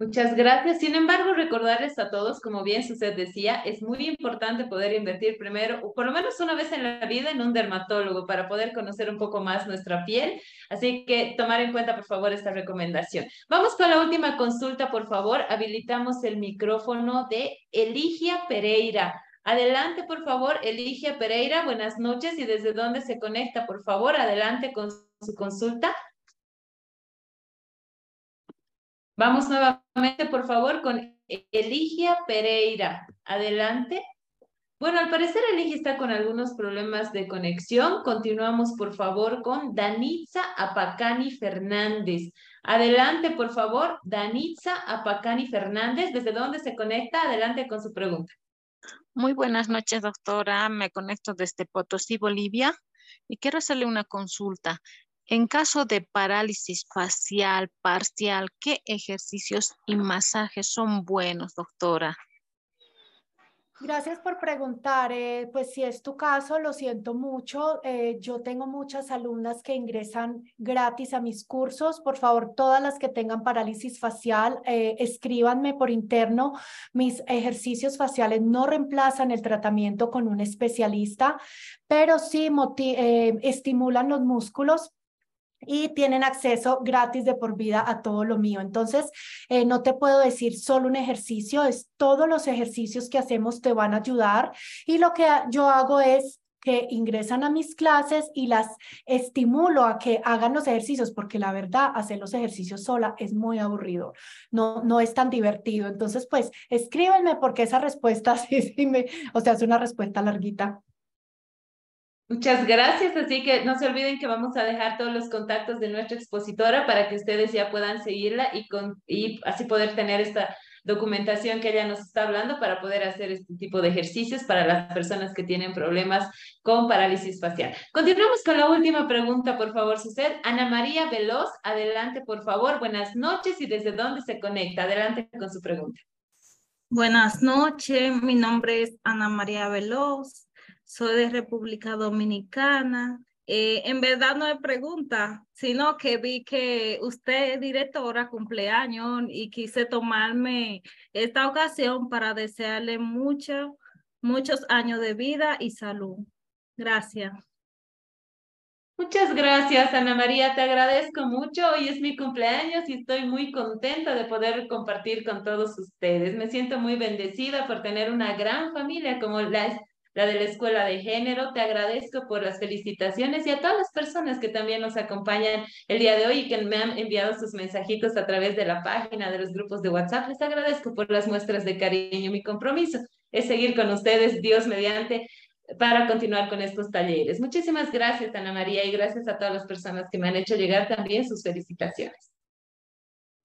Muchas gracias. Sin embargo, recordarles a todos, como bien usted decía, es muy importante poder invertir primero, o por lo menos una vez en la vida, en un dermatólogo para poder conocer un poco más nuestra piel. Así que tomar en cuenta, por favor, esta recomendación. Vamos con la última consulta, por favor. Habilitamos el micrófono de Eligia Pereira. Adelante, por favor, Eligia Pereira. Buenas noches y desde dónde se conecta, por favor, adelante con su consulta. Vamos nuevamente, por favor, con Eligia Pereira. Adelante. Bueno, al parecer Eligia está con algunos problemas de conexión. Continuamos, por favor, con Danitza Apacani Fernández. Adelante, por favor, Danitza Apacani Fernández. ¿Desde dónde se conecta? Adelante con su pregunta. Muy buenas noches, doctora. Me conecto desde Potosí, Bolivia, y quiero hacerle una consulta. En caso de parálisis facial parcial, ¿qué ejercicios y masajes son buenos, doctora? Gracias por preguntar. Eh, pues si es tu caso, lo siento mucho. Eh, yo tengo muchas alumnas que ingresan gratis a mis cursos. Por favor, todas las que tengan parálisis facial, eh, escríbanme por interno. Mis ejercicios faciales no reemplazan el tratamiento con un especialista, pero sí estimulan los músculos y tienen acceso gratis de por vida a todo lo mío. Entonces, eh, no te puedo decir solo un ejercicio, es todos los ejercicios que hacemos te van a ayudar y lo que yo hago es que ingresan a mis clases y las estimulo a que hagan los ejercicios, porque la verdad, hacer los ejercicios sola es muy aburrido, no, no es tan divertido. Entonces, pues, escríbenme porque esa respuesta, sí, sí, me, o sea, es una respuesta larguita. Muchas gracias, así que no se olviden que vamos a dejar todos los contactos de nuestra expositora para que ustedes ya puedan seguirla y, con, y así poder tener esta documentación que ella nos está hablando para poder hacer este tipo de ejercicios para las personas que tienen problemas con parálisis facial. Continuamos con la última pregunta, por favor, Suced. Ana María Veloz, adelante, por favor. Buenas noches y desde dónde se conecta. Adelante con su pregunta. Buenas noches, mi nombre es Ana María Veloz. Soy de República Dominicana. Eh, en verdad no es pregunta, sino que vi que usted es directora cumpleaños y quise tomarme esta ocasión para desearle mucho, muchos años de vida y salud. Gracias. Muchas gracias, Ana María. Te agradezco mucho. Hoy es mi cumpleaños y estoy muy contenta de poder compartir con todos ustedes. Me siento muy bendecida por tener una gran familia como la, la de la Escuela de Género. Te agradezco por las felicitaciones y a todas las personas que también nos acompañan el día de hoy y que me han enviado sus mensajitos a través de la página, de los grupos de WhatsApp. Les agradezco por las muestras de cariño. Mi compromiso es seguir con ustedes, Dios mediante, para continuar con estos talleres. Muchísimas gracias, Ana María, y gracias a todas las personas que me han hecho llegar también sus felicitaciones.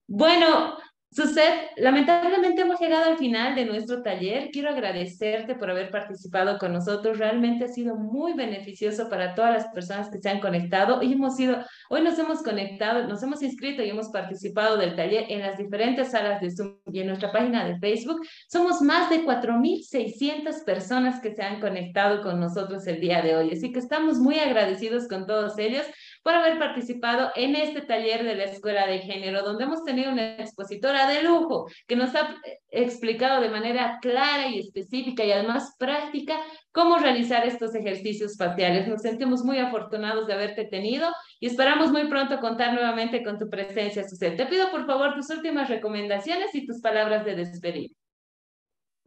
Bueno, Suset, lamentablemente hemos llegado al final de nuestro taller. Quiero agradecerte por haber participado con nosotros. Realmente ha sido muy beneficioso para todas las personas que se han conectado. Hoy hemos sido, hoy nos hemos conectado, nos hemos inscrito y hemos participado del taller en las diferentes salas de Zoom y en nuestra página de Facebook. Somos más de 4.600 personas que se han conectado con nosotros el día de hoy. Así que estamos muy agradecidos con todos ellos por haber participado en este taller de la Escuela de Género, donde hemos tenido una expositora de lujo que nos ha explicado de manera clara y específica y además práctica cómo realizar estos ejercicios faciales. Nos sentimos muy afortunados de haberte tenido y esperamos muy pronto contar nuevamente con tu presencia, Susel. Te pido por favor tus últimas recomendaciones y tus palabras de despedida.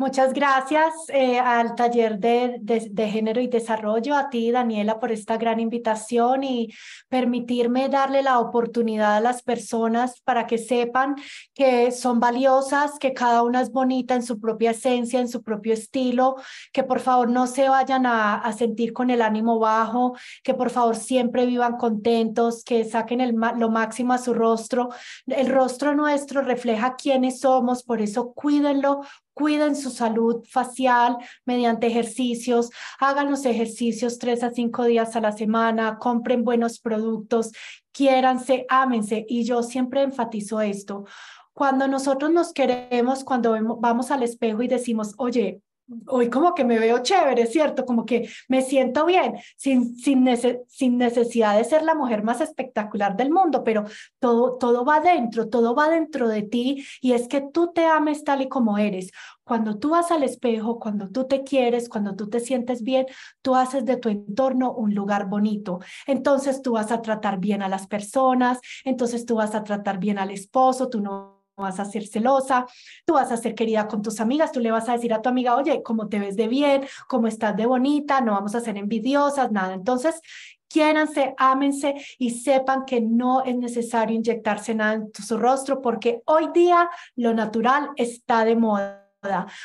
Muchas gracias eh, al taller de, de, género y desarrollo, a ti, Daniela, por esta gran invitación y permitirme darle la oportunidad a las personas para que sepan que son valiosas, que cada una es bonita en su propia esencia, en su propio estilo, que por favor no se vayan a, sentir con el ánimo bajo, que por favor siempre vivan contentos, que saquen el, lo máximo a su rostro. El rostro nuestro refleja quiénes somos, por eso cuídenlo, cuiden su salud facial mediante ejercicios, hagan los ejercicios tres a cinco días a la semana, compren buenos productos, quiéranse, ámense. Y yo siempre enfatizo esto. Cuando nosotros nos queremos, cuando vamos al espejo y decimos, oye, hoy como que me veo chévere, ¿cierto? Como que me siento bien, sin, sin, necesidad de ser la mujer más espectacular del mundo, pero todo, todo va dentro, todo va dentro de ti y es que tú te ames tal y como eres. Cuando tú vas al espejo, cuando tú te quieres, cuando tú te sientes bien, tú haces de tu entorno un lugar bonito. Entonces tú vas a tratar bien a las personas, entonces tú vas a tratar bien al esposo, tú no vas a ser celosa, tú vas a ser querida con tus amigas, tú le vas a decir a tu amiga, oye, cómo te ves de bien, cómo estás de bonita, no vamos a ser envidiosas, nada. Entonces, quiéranse, ámense y sepan que no es necesario inyectarse nada en su rostro porque hoy día lo natural está de moda.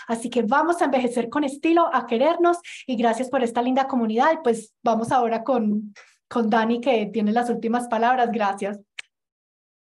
Así que vamos a envejecer con estilo, a querernos y gracias por esta linda comunidad. Pues vamos ahora con, con Dani que tiene las últimas palabras. Gracias.